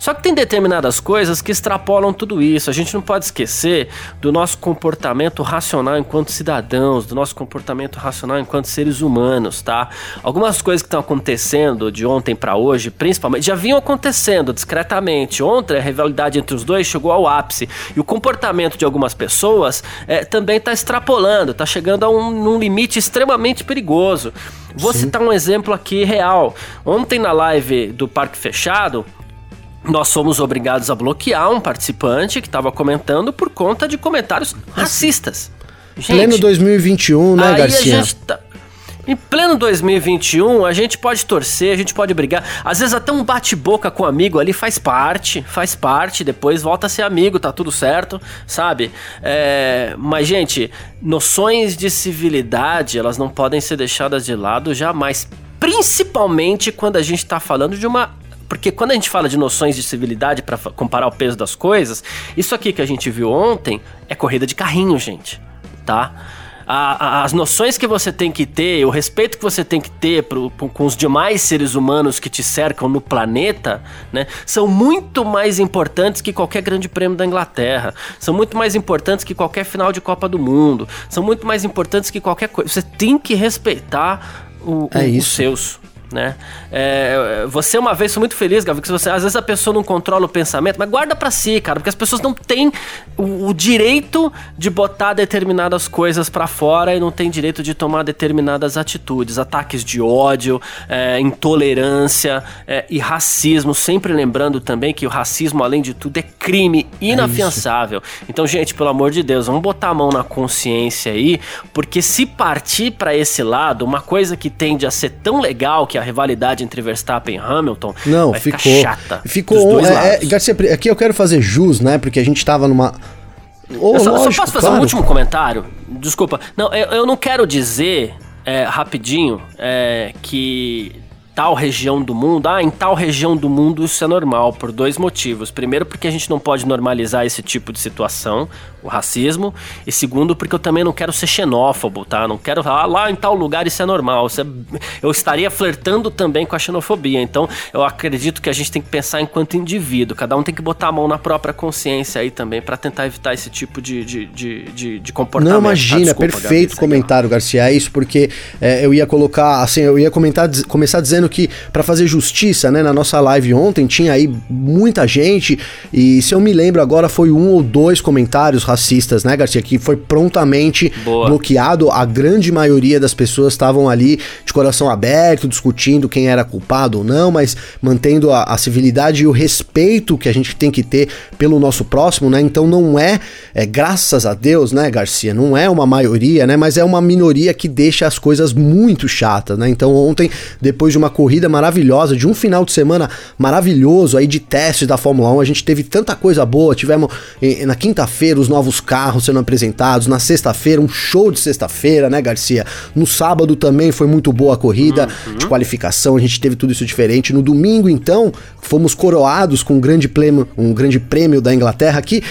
Só que tem determinadas coisas que extrapolam tudo isso. A gente não pode esquecer do nosso comportamento racional enquanto cidadãos, do nosso comportamento racional enquanto seres humanos, tá? Algumas coisas que estão acontecendo de ontem para hoje, principalmente, já vinham acontecendo discretamente. Ontem a rivalidade entre os dois chegou ao ápice. E o comportamento de algumas pessoas é, também tá extrapolando, tá chegando a um, um limite extremamente perigoso. Vou Sim. citar um exemplo aqui real. Ontem na live do Parque Fechado, nós fomos obrigados a bloquear um participante que estava comentando por conta de comentários racistas. Gente, Pleno 2021, né, Garcia? Tá... Em pleno 2021, a gente pode torcer, a gente pode brigar. Às vezes até um bate-boca com um amigo ali faz parte, faz parte, depois volta a ser amigo, tá tudo certo, sabe? É, mas, gente, noções de civilidade, elas não podem ser deixadas de lado jamais. Principalmente quando a gente tá falando de uma porque quando a gente fala de noções de civilidade para comparar o peso das coisas, isso aqui que a gente viu ontem é corrida de carrinho, gente, tá? a, a, as noções que você tem que ter, o respeito que você tem que ter pro, pro, com os demais seres humanos que te cercam no planeta, né, são muito mais importantes que qualquer grande prêmio da Inglaterra, são muito mais importantes que qualquer final de Copa do Mundo, são muito mais importantes que qualquer coisa. Você tem que respeitar o, é o, os seus né? É, você uma vez foi muito feliz, Gavi, que você às vezes a pessoa não controla o pensamento, mas guarda para si, cara, porque as pessoas não têm o, o direito de botar determinadas coisas para fora e não têm direito de tomar determinadas atitudes, ataques de ódio, é, intolerância é, e racismo, sempre lembrando também que o racismo, além de tudo, é crime é inafiançável. então, gente, pelo amor de Deus, vamos botar a mão na consciência aí, porque se partir para esse lado, uma coisa que tende a ser tão legal que a rivalidade entre Verstappen e Hamilton não, vai ficou, ficar chata. Ficou. É, é, Garcia, aqui eu quero fazer jus, né? Porque a gente tava numa. Oh, eu só, lógico, só posso fazer claro. um último comentário? Desculpa. Não, eu, eu não quero dizer é, rapidinho é, que tal região do mundo, ah, em tal região do mundo isso é normal, por dois motivos. Primeiro, porque a gente não pode normalizar esse tipo de situação, o racismo, e segundo, porque eu também não quero ser xenófobo, tá? Não quero falar, ah, lá em tal lugar isso é normal. Isso é... Eu estaria flertando também com a xenofobia. Então, eu acredito que a gente tem que pensar enquanto indivíduo, cada um tem que botar a mão na própria consciência aí também para tentar evitar esse tipo de, de, de, de, de comportamento. Não, imagina, ah, desculpa, perfeito Gabi, comentário, Garcia, é isso, porque é, eu ia colocar, assim, eu ia comentar, começar dizendo dizendo que para fazer justiça, né, na nossa live ontem tinha aí muita gente e se eu me lembro agora foi um ou dois comentários racistas, né, Garcia, que foi prontamente Boa. bloqueado. A grande maioria das pessoas estavam ali de coração aberto, discutindo quem era culpado ou não, mas mantendo a, a civilidade e o respeito que a gente tem que ter pelo nosso próximo, né? Então não é, é graças a Deus, né, Garcia, não é uma maioria, né, mas é uma minoria que deixa as coisas muito chatas, né? Então ontem, depois de uma corrida maravilhosa, de um final de semana maravilhoso aí de testes da Fórmula 1. A gente teve tanta coisa boa. Tivemos na quinta-feira os novos carros sendo apresentados, na sexta-feira um show de sexta-feira, né, Garcia? No sábado também foi muito boa a corrida uhum. de qualificação, a gente teve tudo isso diferente. No domingo, então, fomos coroados com um grande prêmio, um grande prêmio da Inglaterra que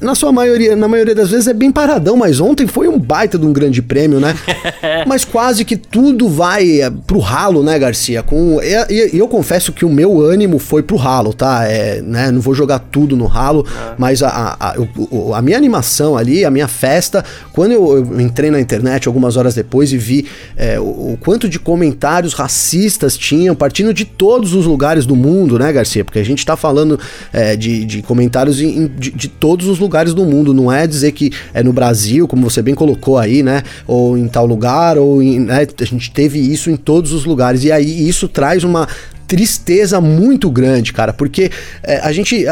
na sua maioria, na maioria das vezes é bem paradão, mas ontem foi um baita de um grande prêmio, né? *laughs* mas quase que tudo vai é, pro ralo, né, Garcia? Com e, e, eu confesso que o meu ânimo foi pro ralo, tá? É, né, não vou jogar tudo no ralo, é. mas a, a, a, a, minha animação ali, a minha festa, quando eu, eu entrei na internet algumas horas depois e vi é, o, o, quanto de comentários racistas tinham, partindo de todos os lugares do mundo, né, Garcia? Porque a gente tá falando é, de, de comentários em, de, de todos os lugares lugares do mundo. Não é dizer que é no Brasil, como você bem colocou aí, né? Ou em tal lugar, ou em, né? a gente teve isso em todos os lugares. E aí isso traz uma tristeza muito grande, cara, porque é, a gente.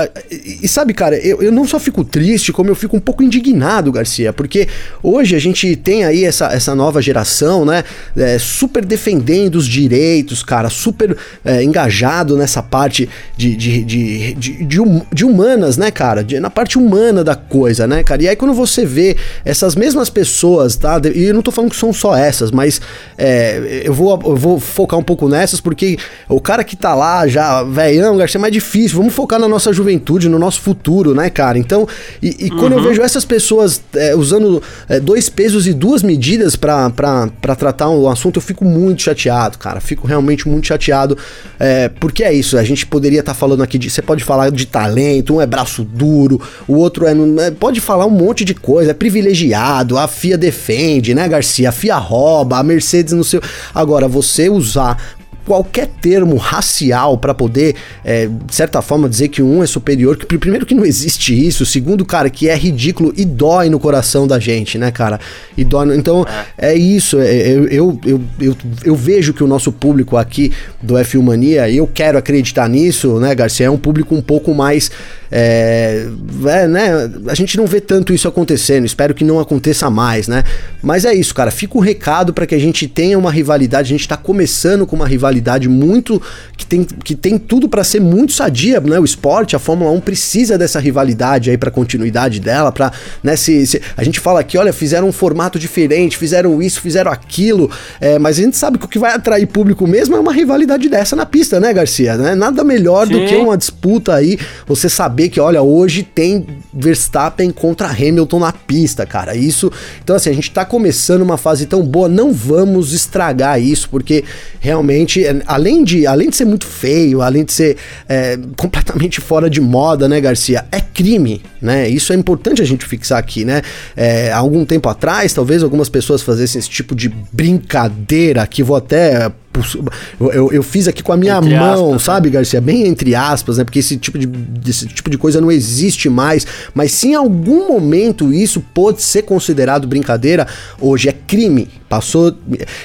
e sabe, cara, eu, eu não só fico triste, como eu fico um pouco indignado, Garcia, porque hoje a gente tem aí essa, essa nova geração, né, é, super defendendo os direitos, cara, super é, engajado nessa parte de, de, de, de, de, hum, de humanas, né, cara, de, na parte humana da coisa, né, cara, e aí quando você vê essas mesmas pessoas, tá, e eu não tô falando que são só essas, mas é, eu, vou, eu vou focar um pouco nessas, porque o cara que tá lá já, velhão, Garcia, é mais difícil. Vamos focar na nossa juventude, no nosso futuro, né, cara? Então, e, e uhum. quando eu uhum. vejo essas pessoas é, usando é, dois pesos e duas medidas para tratar um assunto, eu fico muito chateado, cara. Fico realmente muito chateado. É, porque é isso, a gente poderia estar tá falando aqui de. Você pode falar de talento, um é braço duro, o outro é, é. Pode falar um monte de coisa, é privilegiado, a FIA defende, né, Garcia? A FIA rouba, a Mercedes no seu. Agora, você usar qualquer termo racial para poder, é, de certa forma, dizer que um é superior, que primeiro que não existe isso, segundo, cara, que é ridículo e dói no coração da gente, né, cara? E dói. Então, é, é isso. É, eu, eu, eu, eu, eu vejo que o nosso público aqui do F1 Mania, eu quero acreditar nisso, né, Garcia? É um público um pouco mais. É, é, né? A gente não vê tanto isso acontecendo, espero que não aconteça mais, né? Mas é isso, cara. Fica o recado para que a gente tenha uma rivalidade. A gente tá começando com uma rivalidade muito. que tem, que tem tudo para ser muito sadia, né? O esporte, a Fórmula 1 precisa dessa rivalidade aí pra continuidade dela, pra. Né, se, se a gente fala aqui, olha, fizeram um formato diferente, fizeram isso, fizeram aquilo, é, mas a gente sabe que o que vai atrair público mesmo é uma rivalidade dessa na pista, né, Garcia? Né? Nada melhor Sim. do que uma disputa aí, você saber que, olha, hoje tem Verstappen contra Hamilton na pista, cara. Isso. Então, assim, a gente tá começando uma fase tão boa, não vamos estragar isso, porque realmente, é, além de, além de ser muito feio, além de ser é, *laughs* completamente fora de moda, né, Garcia? É crime, né? Isso é importante a gente fixar aqui, né? É, há algum tempo atrás, talvez algumas pessoas fazessem esse tipo de brincadeira, que vou até eu, eu, eu, fiz aqui com a minha entre mão, aspas, sabe, Garcia? Bem entre aspas, né? Porque esse tipo, de, esse tipo de coisa não existe mais. Mas se em algum momento isso pode ser considerado brincadeira, hoje é crime. Passou.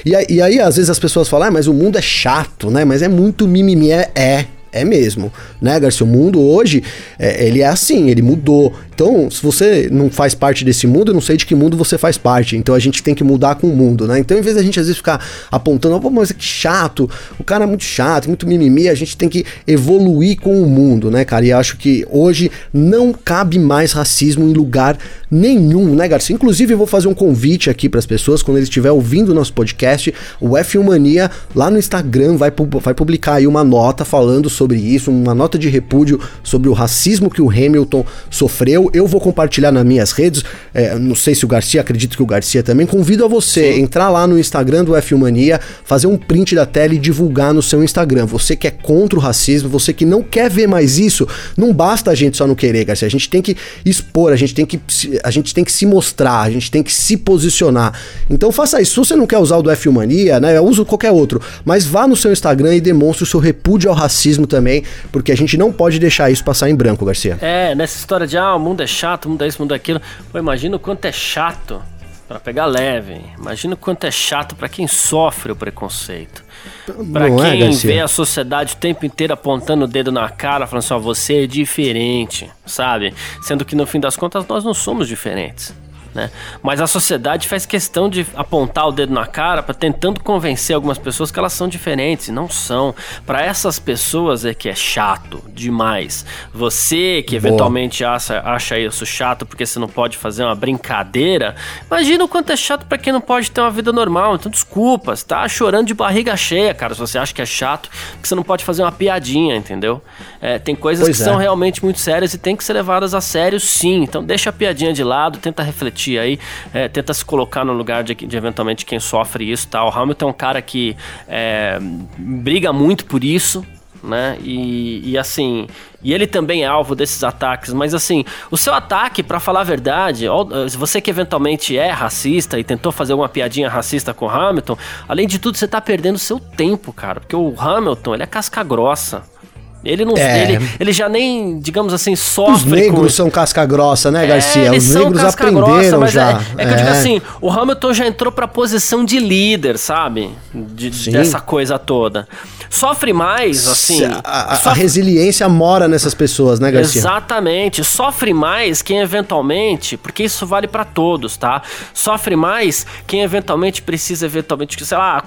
E, e aí, às vezes, as pessoas falam, ah, mas o mundo é chato, né? Mas é muito mimimi. É. é é mesmo, né, Garcia? O mundo hoje, é, ele é assim, ele mudou. Então, se você não faz parte desse mundo, eu não sei de que mundo você faz parte. Então a gente tem que mudar com o mundo, né? Então, em vez da gente às vezes ficar apontando, oh, mas que chato, o cara é muito chato, muito mimimi, a gente tem que evoluir com o mundo, né, cara? E acho que hoje não cabe mais racismo em lugar nenhum, né, Garcia? Inclusive, eu vou fazer um convite aqui para as pessoas, quando eles estiverem ouvindo o nosso podcast, o F1 Mania lá no Instagram vai, vai publicar aí uma nota falando sobre isso, uma nota de repúdio sobre o racismo que o Hamilton sofreu. Eu vou compartilhar nas minhas redes, é, não sei se o Garcia, acredito que o Garcia também. Convido a você Sim. entrar lá no Instagram do F1 Mania, fazer um print da tela e divulgar no seu Instagram. Você que é contra o racismo, você que não quer ver mais isso, não basta a gente só não querer, Garcia. A gente tem que expor, a gente tem que a gente tem que se mostrar, a gente tem que se posicionar. Então faça isso. Se você não quer usar o do F Mania, né? Usa qualquer outro. Mas vá no seu Instagram e demonstre o seu repúdio ao racismo também, porque a gente não pode deixar isso passar em branco, Garcia. É, nessa história de ah, o mundo é chato, o mundo é isso, o mundo é aquilo. Pô, imagina o quanto é chato para pegar leve. Imagina o quanto é chato para quem sofre o preconceito. Para é, quem é, vê a sociedade o tempo inteiro apontando o dedo na cara, falando assim, ó, você é diferente, sabe? Sendo que no fim das contas nós não somos diferentes né? Mas a sociedade faz questão de apontar o dedo na cara para tentando convencer algumas pessoas que elas são diferentes, e não são. Para essas pessoas é que é chato demais. Você que eventualmente acha, acha isso chato porque você não pode fazer uma brincadeira, imagina o quanto é chato para quem não pode ter uma vida normal. Então desculpa, você tá chorando de barriga cheia, cara, se você acha que é chato, porque você não pode fazer uma piadinha, entendeu? É, tem coisas pois que é. são realmente muito sérias e tem que ser levadas a sério sim. Então deixa a piadinha de lado, tenta refletir refletir aí, é, tenta se colocar no lugar de, de, eventualmente quem sofre isso tal. O Hamilton é um cara que é, briga muito por isso, né? E, e, assim, e ele também é alvo desses ataques, mas assim, o seu ataque, para falar a verdade, você que eventualmente é racista e tentou fazer uma piadinha racista com o Hamilton, além de tudo, você tá perdendo seu tempo, cara, porque o Hamilton, ele é casca grossa. Ele não. É. Ele, ele já nem, digamos assim, sofre. Os negros com... são casca grossa, né, Garcia? É, Os negros aprenderam grossa, já. É, é, que eu digo é. assim: o Hamilton já entrou pra posição de líder, sabe? De, dessa coisa toda. Sofre mais, assim. A, a, sofre... a, resiliência mora nessas pessoas, né, Garcia? Exatamente. Sofre mais quem eventualmente, porque isso vale para todos, tá? Sofre mais quem eventualmente precisa, eventualmente, sei lá,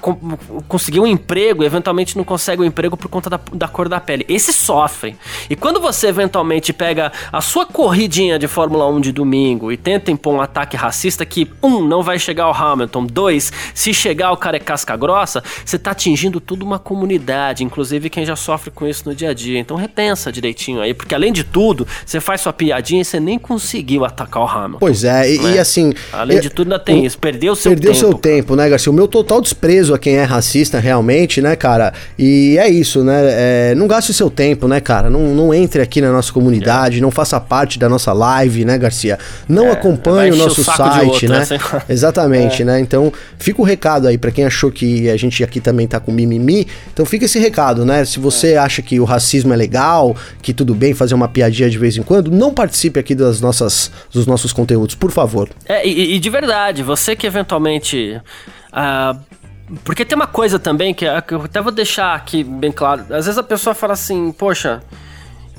conseguir um emprego e eventualmente não consegue um emprego por conta da, da cor da pele. Esse sofre. E quando você eventualmente pega a sua corridinha de Fórmula 1 de domingo e tenta impor um ataque racista que, um, não vai chegar ao Hamilton, dois, se chegar o cara é casca grossa, você tá atingindo toda uma comunidade inclusive quem já sofre com isso no dia a dia. Então repensa direitinho aí, porque além de tudo, você faz sua piadinha e você nem conseguiu atacar o Hamilton. Pois é, e, né? e assim. Além de tudo, ainda tem isso. Perdeu seu perdeu tempo. Perdeu seu tempo, né, Garcia? O meu total desprezo a quem é racista realmente, né, cara? E é isso, né? É, não gaste seu tempo, né, cara? Não, não entre aqui na nossa comunidade, é. não faça parte da nossa live, né, Garcia? Não é, acompanhe o nosso o site, outro, né? Assim. *laughs* Exatamente, é. né? Então, fica o recado aí para quem achou que a gente aqui também tá com mimimi. Então, fica fica esse recado, né? Se você é. acha que o racismo é legal, que tudo bem fazer uma piadinha de vez em quando, não participe aqui das nossas, dos nossos conteúdos, por favor. É, e, e de verdade, você que eventualmente. Uh, porque tem uma coisa também que, que eu até vou deixar aqui bem claro. Às vezes a pessoa fala assim, poxa,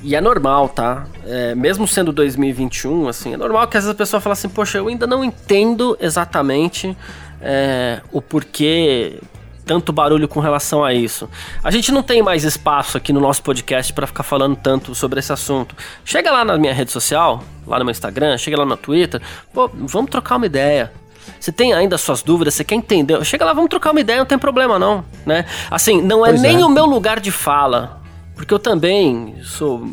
e é normal, tá? É, mesmo sendo 2021, assim, é normal que às vezes a pessoa fala assim, poxa, eu ainda não entendo exatamente é, o porquê tanto barulho com relação a isso. A gente não tem mais espaço aqui no nosso podcast para ficar falando tanto sobre esse assunto. Chega lá na minha rede social, lá no meu Instagram, chega lá no Twitter, pô, vamos trocar uma ideia. Você tem ainda suas dúvidas, você quer entender? Chega lá, vamos trocar uma ideia, não tem problema não, né? Assim, não é pois nem é. o meu lugar de fala, porque eu também sou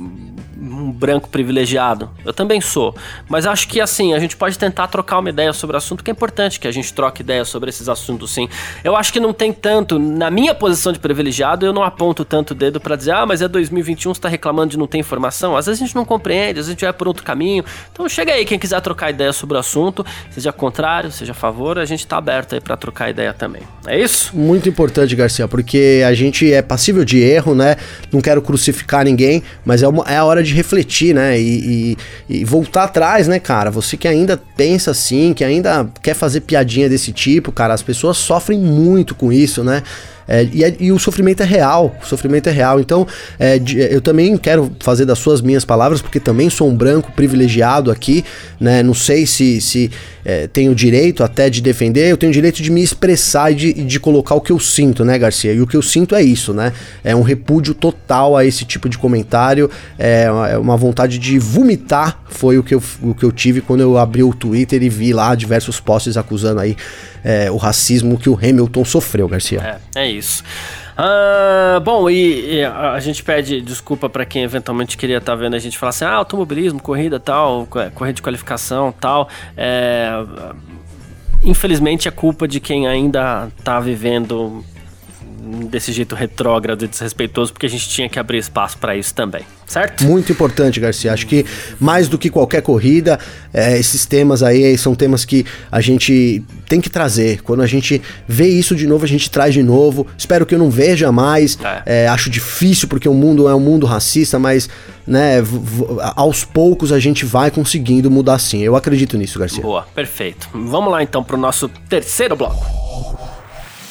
um branco privilegiado. Eu também sou. Mas acho que assim, a gente pode tentar trocar uma ideia sobre o assunto, que é importante que a gente troque ideia sobre esses assuntos, sim. Eu acho que não tem tanto, na minha posição de privilegiado, eu não aponto tanto o dedo para dizer, ah, mas é 2021, você tá reclamando de não ter informação. Às vezes a gente não compreende, às vezes a gente vai por outro caminho. Então chega aí, quem quiser trocar ideia sobre o assunto, seja contrário, seja a favor, a gente tá aberto aí para trocar ideia também. É isso? Muito importante, Garcia, porque a gente é passível de erro, né? Não quero crucificar ninguém, mas é, uma, é a hora de refletir, né? E, e, e, voltar atrás, né, cara? Você que ainda pensa assim, que ainda quer fazer piadinha desse tipo, cara, as pessoas sofrem muito com isso, né? É, e, é, e, o sofrimento é real, o sofrimento é real. Então, é, de, eu também quero fazer das suas minhas palavras, porque também sou um branco privilegiado aqui, né? Não sei se, se é, tenho direito até de defender, eu tenho direito de me expressar e de, de colocar o que eu sinto, né, Garcia? E o que eu sinto é isso, né? É um repúdio total a esse tipo de comentário, é, é uma vontade de vomitar, foi o que, eu, o que eu tive quando eu abri o Twitter e vi lá diversos posts acusando aí é, o racismo que o Hamilton sofreu, Garcia. É, é isso. Ah, bom, e, e, a gente pede desculpa para quem eventualmente queria estar tá vendo a gente falar assim: ah, automobilismo, corrida tal, corrida de qualificação tal. É, infelizmente é culpa de quem ainda está vivendo desse jeito retrógrado e desrespeitoso, porque a gente tinha que abrir espaço para isso também, certo? Muito importante, Garcia. Acho que mais do que qualquer corrida, é, esses temas aí são temas que a gente tem que trazer. Quando a gente vê isso de novo, a gente traz de novo. Espero que eu não veja mais. É. É, acho difícil porque o mundo é um mundo racista, mas né, aos poucos a gente vai conseguindo mudar sim. Eu acredito nisso, Garcia. Boa, perfeito. Vamos lá então para o nosso terceiro bloco.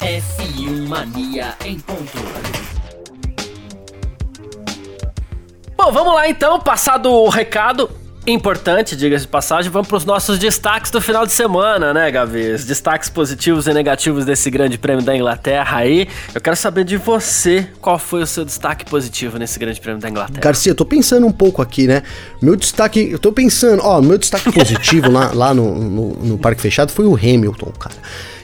F1 Mania em ponto. Bom, vamos lá então, passado o recado, Importante, diga-se de passagem, vamos para os nossos destaques do final de semana, né, Gavi? Os destaques positivos e negativos desse grande prêmio da Inglaterra aí. Eu quero saber de você qual foi o seu destaque positivo nesse grande prêmio da Inglaterra. Garcia, eu tô pensando um pouco aqui, né? Meu destaque, eu tô pensando, ó, meu destaque positivo lá, lá no, no, no Parque Fechado foi o Hamilton, cara.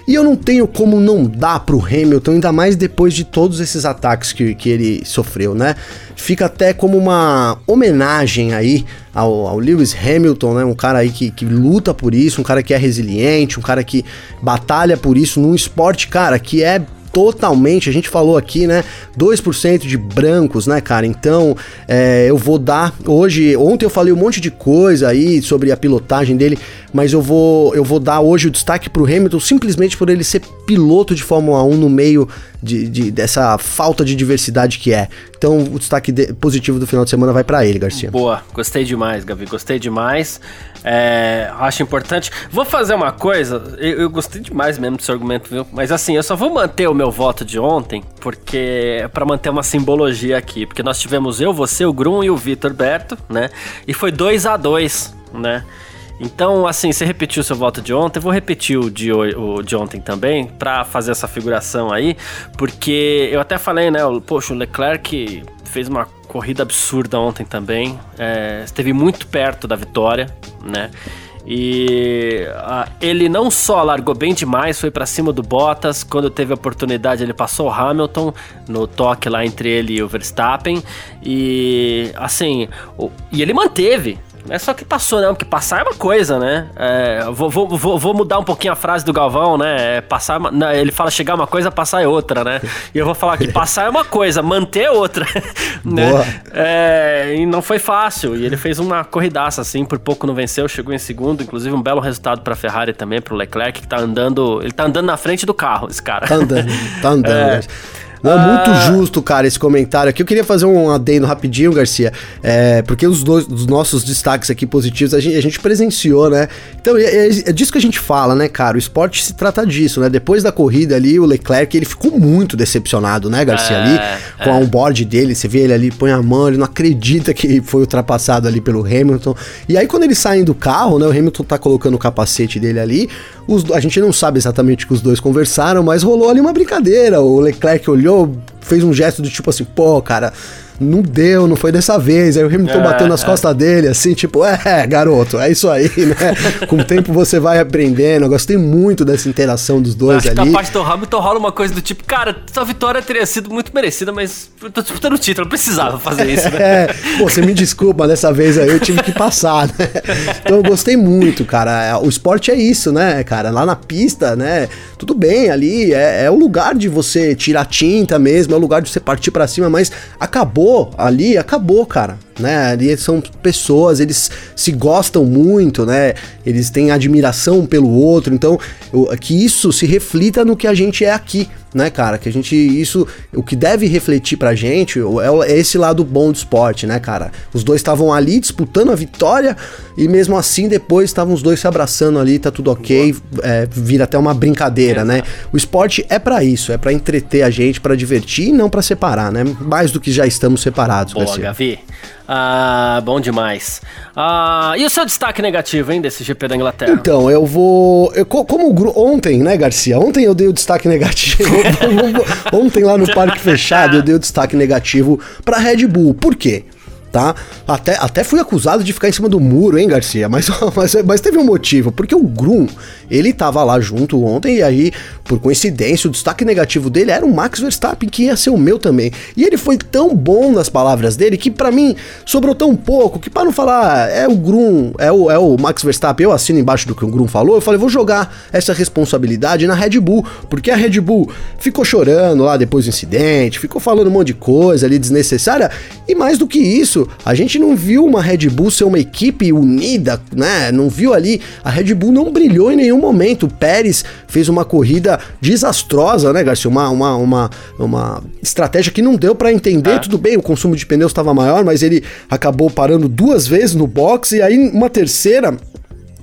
E eu não tenho como não dar pro Hamilton, ainda mais depois de todos esses ataques que, que ele sofreu, né? Fica até como uma homenagem aí ao, ao Lewis Hamilton, né? Um cara aí que, que luta por isso, um cara que é resiliente, um cara que batalha por isso num esporte, cara, que é totalmente, a gente falou aqui, né? 2% de brancos, né, cara? Então, é, eu vou dar hoje, ontem eu falei um monte de coisa aí sobre a pilotagem dele, mas eu vou eu vou dar hoje o destaque pro Hamilton simplesmente por ele ser piloto de Fórmula 1 no meio de, de dessa falta de diversidade que é. Então, o destaque de, positivo do final de semana vai para ele, Garcia. Boa, gostei demais, Gavi, gostei demais. É, acho importante. Vou fazer uma coisa, eu, eu, gostei demais mesmo desse argumento, viu? Mas assim, eu só vou manter o meu voto de ontem, porque é para manter uma simbologia aqui, porque nós tivemos eu, você, o Grum e o Vitor Berto, né? E foi 2 a 2 né? Então, assim, você repetiu seu voto de ontem, vou repetir o de, o de ontem também, para fazer essa figuração aí, porque eu até falei, né, poxa, o Leclerc fez uma corrida absurda ontem também, é, esteve muito perto da vitória, né, e ele não só largou bem demais, foi para cima do Bottas. Quando teve a oportunidade, ele passou o Hamilton no toque lá entre ele e o Verstappen. E assim, o, e ele manteve é só que passou, não, porque passar é uma coisa, né? É, vou, vou, vou, vou, mudar um pouquinho a frase do Galvão, né? É, passar, não, ele fala chegar uma coisa, passar é outra, né? E eu vou falar que passar é uma coisa, manter é outra. *laughs* né? É, e não foi fácil. E ele fez uma corridaça, assim, por pouco não venceu, chegou em segundo. Inclusive, um belo resultado pra Ferrari também, pro Leclerc, que tá andando. Ele tá andando na frente do carro, esse cara. Tá andando, tá andando. *laughs* É, Não, é muito ah. justo, cara, esse comentário aqui. Eu queria fazer um adendo rapidinho, Garcia, é, porque os dois dos nossos destaques aqui positivos a gente, a gente presenciou, né? Então é, é, é, disso que a gente fala, né, cara? O esporte se trata disso, né? Depois da corrida ali, o Leclerc, ele ficou muito decepcionado, né, Garcia? É, ali, com a é. onboard dele, você vê ele ali, põe a mão, ele não acredita que foi ultrapassado ali pelo Hamilton. E aí, quando eles saem do carro, né, o Hamilton tá colocando o capacete dele ali, os, a gente não sabe exatamente o que os dois conversaram, mas rolou ali uma brincadeira. O Leclerc olhou, fez um gesto do tipo assim, pô, cara não deu, não foi dessa vez. Aí o Hamilton é, bateu nas é. costas dele, assim, tipo, é, garoto, é isso aí, né? *laughs* Com o tempo você vai aprendendo. Eu gostei muito dessa interação dos dois Acho ali. Que a parte do Hamilton rola uma coisa do tipo, cara, sua vitória teria sido muito merecida, mas eu tô disputando o título, eu precisava fazer isso, né? *laughs* É, pô, você me desculpa, dessa vez aí eu tive que passar, né? Então eu gostei muito, cara. O esporte é isso, né, cara? Lá na pista, né? Tudo bem, ali é, é o lugar de você tirar tinta mesmo, é o lugar de você partir para cima, mas acabou acabou ali, acabou, cara. Né? Ali são pessoas, eles se gostam muito, né? Eles têm admiração pelo outro, então que isso se reflita no que a gente é aqui, né, cara? Que a gente, isso, o que deve refletir pra gente é, é esse lado bom do esporte, né, cara? Os dois estavam ali disputando a vitória e mesmo assim depois estavam os dois se abraçando ali, tá tudo ok, é, vira até uma brincadeira, é, né? O esporte é para isso, é para entreter a gente, para divertir e não para separar, né? Mais do que já estamos separados. Boa, Gavi. Ah, bom demais. Ah, e o seu destaque negativo, hein, desse GP da Inglaterra? Então, eu vou. Eu, como ontem, né, Garcia? Ontem eu dei o destaque negativo. *laughs* ontem lá no Parque Fechado eu dei o destaque negativo pra Red Bull. Por quê? Tá? Até, até fui acusado de ficar em cima do muro, hein, Garcia? Mas, *laughs* mas, mas teve um motivo, porque o Grum, ele tava lá junto ontem e aí, por coincidência, o destaque negativo dele era o Max Verstappen, que ia ser o meu também. E ele foi tão bom nas palavras dele que para mim sobrou tão pouco que para não falar é o Grum, é o, é o Max Verstappen, eu assino embaixo do que o Grum falou, eu falei, vou jogar essa responsabilidade na Red Bull, porque a Red Bull ficou chorando lá depois do incidente, ficou falando um monte de coisa ali desnecessária, e mais do que isso, isso, a gente não viu uma Red Bull ser uma equipe unida, né? Não viu ali. A Red Bull não brilhou em nenhum momento. O Pérez fez uma corrida desastrosa, né, Garcia? Uma, uma, uma, uma estratégia que não deu para entender. É. Tudo bem, o consumo de pneus estava maior, mas ele acabou parando duas vezes no box e aí uma terceira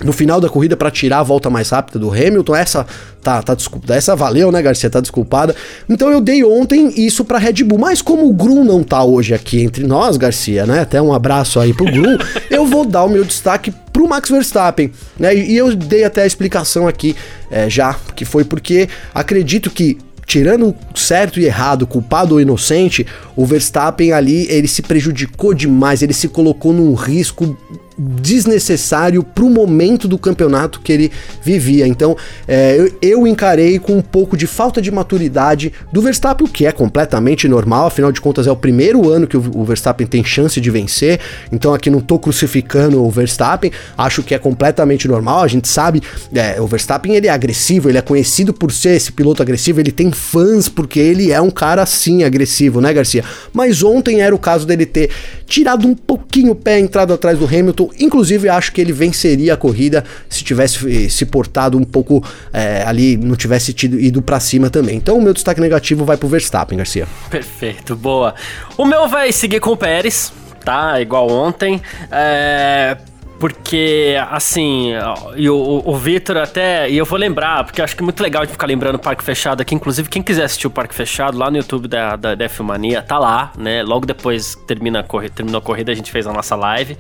no final da corrida para tirar a volta mais rápida do Hamilton. Essa tá, tá desculpada, essa valeu, né, Garcia? Tá desculpada. Então eu dei ontem isso para Red Bull, mas como o Grum não tá hoje aqui entre nós, Garcia, né? Até um abraço aí pro Grum, *laughs* eu vou dar o meu destaque pro Max Verstappen, né? E eu dei até a explicação aqui é, já, que foi porque acredito que tirando certo e errado, culpado ou inocente, o Verstappen ali ele se prejudicou demais, ele se colocou num risco desnecessário para o momento do campeonato que ele vivia. Então é, eu, eu, encarei com um pouco de falta de maturidade do Verstappen, o que é completamente normal, afinal de contas é o primeiro ano que o, o Verstappen tem chance de vencer. Então aqui não tô crucificando o Verstappen, acho que é completamente normal. A gente sabe, é, o Verstappen ele é agressivo, ele é conhecido por ser esse piloto agressivo, ele tem fãs porque ele é um cara assim agressivo, né, Garcia? Mas ontem era o caso dele ter tirado um pouquinho o pé, entrado atrás do Hamilton Inclusive, acho que ele venceria a corrida se tivesse eh, se portado um pouco é, ali, não tivesse tido, ido para cima também. Então, o meu destaque negativo vai pro Verstappen, Garcia. Perfeito, boa. O meu vai seguir com o Pérez, tá? Igual ontem. É porque, assim, e o, o Vitor até. E eu vou lembrar, porque acho que é muito legal de ficar lembrando o Parque Fechado aqui. Inclusive, quem quiser assistir o Parque Fechado lá no YouTube da, da, da F-Mania, tá lá, né? Logo depois termina a terminou a corrida, a gente fez a nossa live.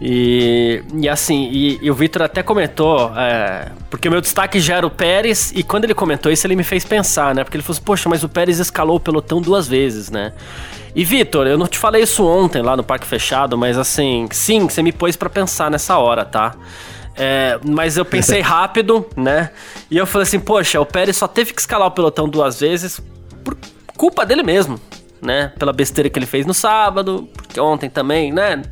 E, e assim, e, e o Vitor até comentou, é, porque o meu destaque já era o Pérez, e quando ele comentou isso, ele me fez pensar, né? Porque ele falou assim, poxa, mas o Pérez escalou o pelotão duas vezes, né? E Vitor, eu não te falei isso ontem lá no Parque Fechado, mas assim, sim, você me pôs para pensar nessa hora, tá? É, mas eu pensei *laughs* rápido, né? E eu falei assim, poxa, o Pérez só teve que escalar o pelotão duas vezes por culpa dele mesmo, né? Pela besteira que ele fez no sábado, porque ontem também, né?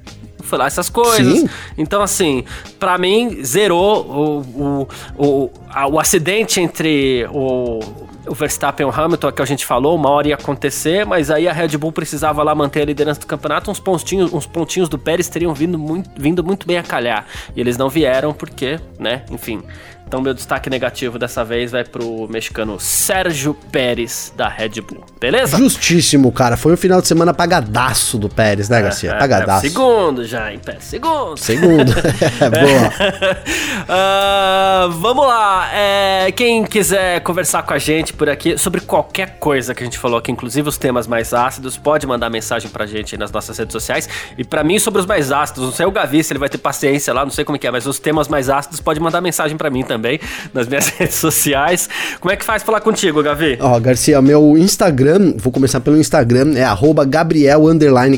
Foi lá essas coisas. Sim. Então, assim, pra mim, zerou o, o, o, a, o acidente entre o o Verstappen e o Hamilton, que a gente falou, uma hora ia acontecer, mas aí a Red Bull precisava lá manter a liderança do campeonato, uns pontinhos, uns pontinhos do Pérez teriam vindo muito, vindo muito bem a calhar. E eles não vieram porque, né, enfim, então, meu destaque negativo dessa vez vai pro mexicano Sérgio Pérez, da Red Bull. Beleza? Justíssimo, cara. Foi um final de semana apagadaço do Pérez, né, Garcia? É, apagadaço. É, segundo já, em pé. Segundo. Segundo. é, *laughs* *laughs* boa. uh, *laughs* vamos lá. É, quem quiser conversar com a gente por aqui sobre qualquer coisa que a gente falou aqui, inclusive os temas mais ácidos, pode mandar mensagem pra gente aí nas nossas redes sociais. E pra mim, sobre os mais ácidos, não sei o Gavi se ele vai ter paciência lá, não sei como é que é, mas os temas mais ácidos pode mandar mensagem pra mim também também nas minhas *laughs* redes sociais. Como é que faz falar contigo, Gavi? Ó, Garcia, meu Instagram, vou começar pelo Instagram, é arroba Gabriel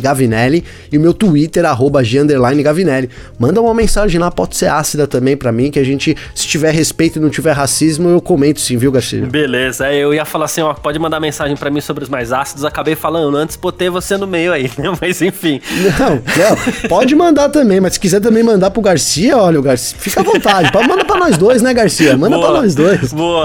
Gavinelli e o meu Twitter, arroba G Gavinelli. Manda uma mensagem lá, pode ser ácida também para mim, que a gente, se tiver respeito e não tiver racismo, eu comento sim, viu, Garcia? Beleza, eu ia falar assim, ó, pode mandar mensagem para mim sobre os mais ácidos, acabei falando antes, botei você no meio aí, *laughs* né? Mas enfim. Não, não, pode mandar também, mas se quiser também mandar pro Garcia, olha, o Garcia, fica à vontade, pode mandar pra nós dois, né? Garcia? Manda boa, pra nós dois. Boa.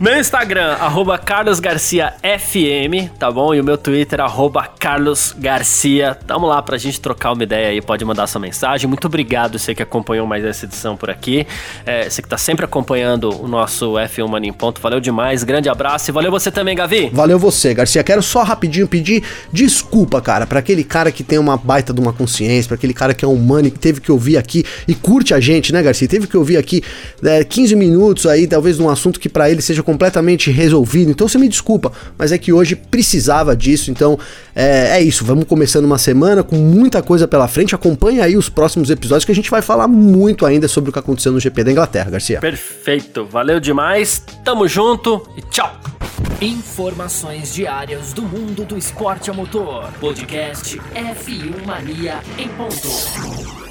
Meu Instagram, arroba carlosgarciafm, tá bom? E o meu Twitter, arroba carlosgarcia. Tamo lá pra gente trocar uma ideia aí, pode mandar sua mensagem. Muito obrigado você que acompanhou mais essa edição por aqui. É, você que tá sempre acompanhando o nosso F1 Mania em Ponto. Valeu demais, grande abraço e valeu você também, Gavi. Valeu você, Garcia. Quero só rapidinho pedir desculpa, cara, para aquele cara que tem uma baita de uma consciência, para aquele cara que é humano e que teve que ouvir aqui e curte a gente, né, Garcia? Teve que ouvir aqui é, 15 minutos aí, talvez num assunto que para ele seja completamente resolvido. Então você me desculpa, mas é que hoje precisava disso. Então é, é, isso. Vamos começando uma semana com muita coisa pela frente. Acompanha aí os próximos episódios que a gente vai falar muito ainda sobre o que aconteceu no GP da Inglaterra, Garcia. Perfeito. Valeu demais. Tamo junto e tchau. Informações diárias do mundo do esporte a motor. Podcast F1 Mania em ponto.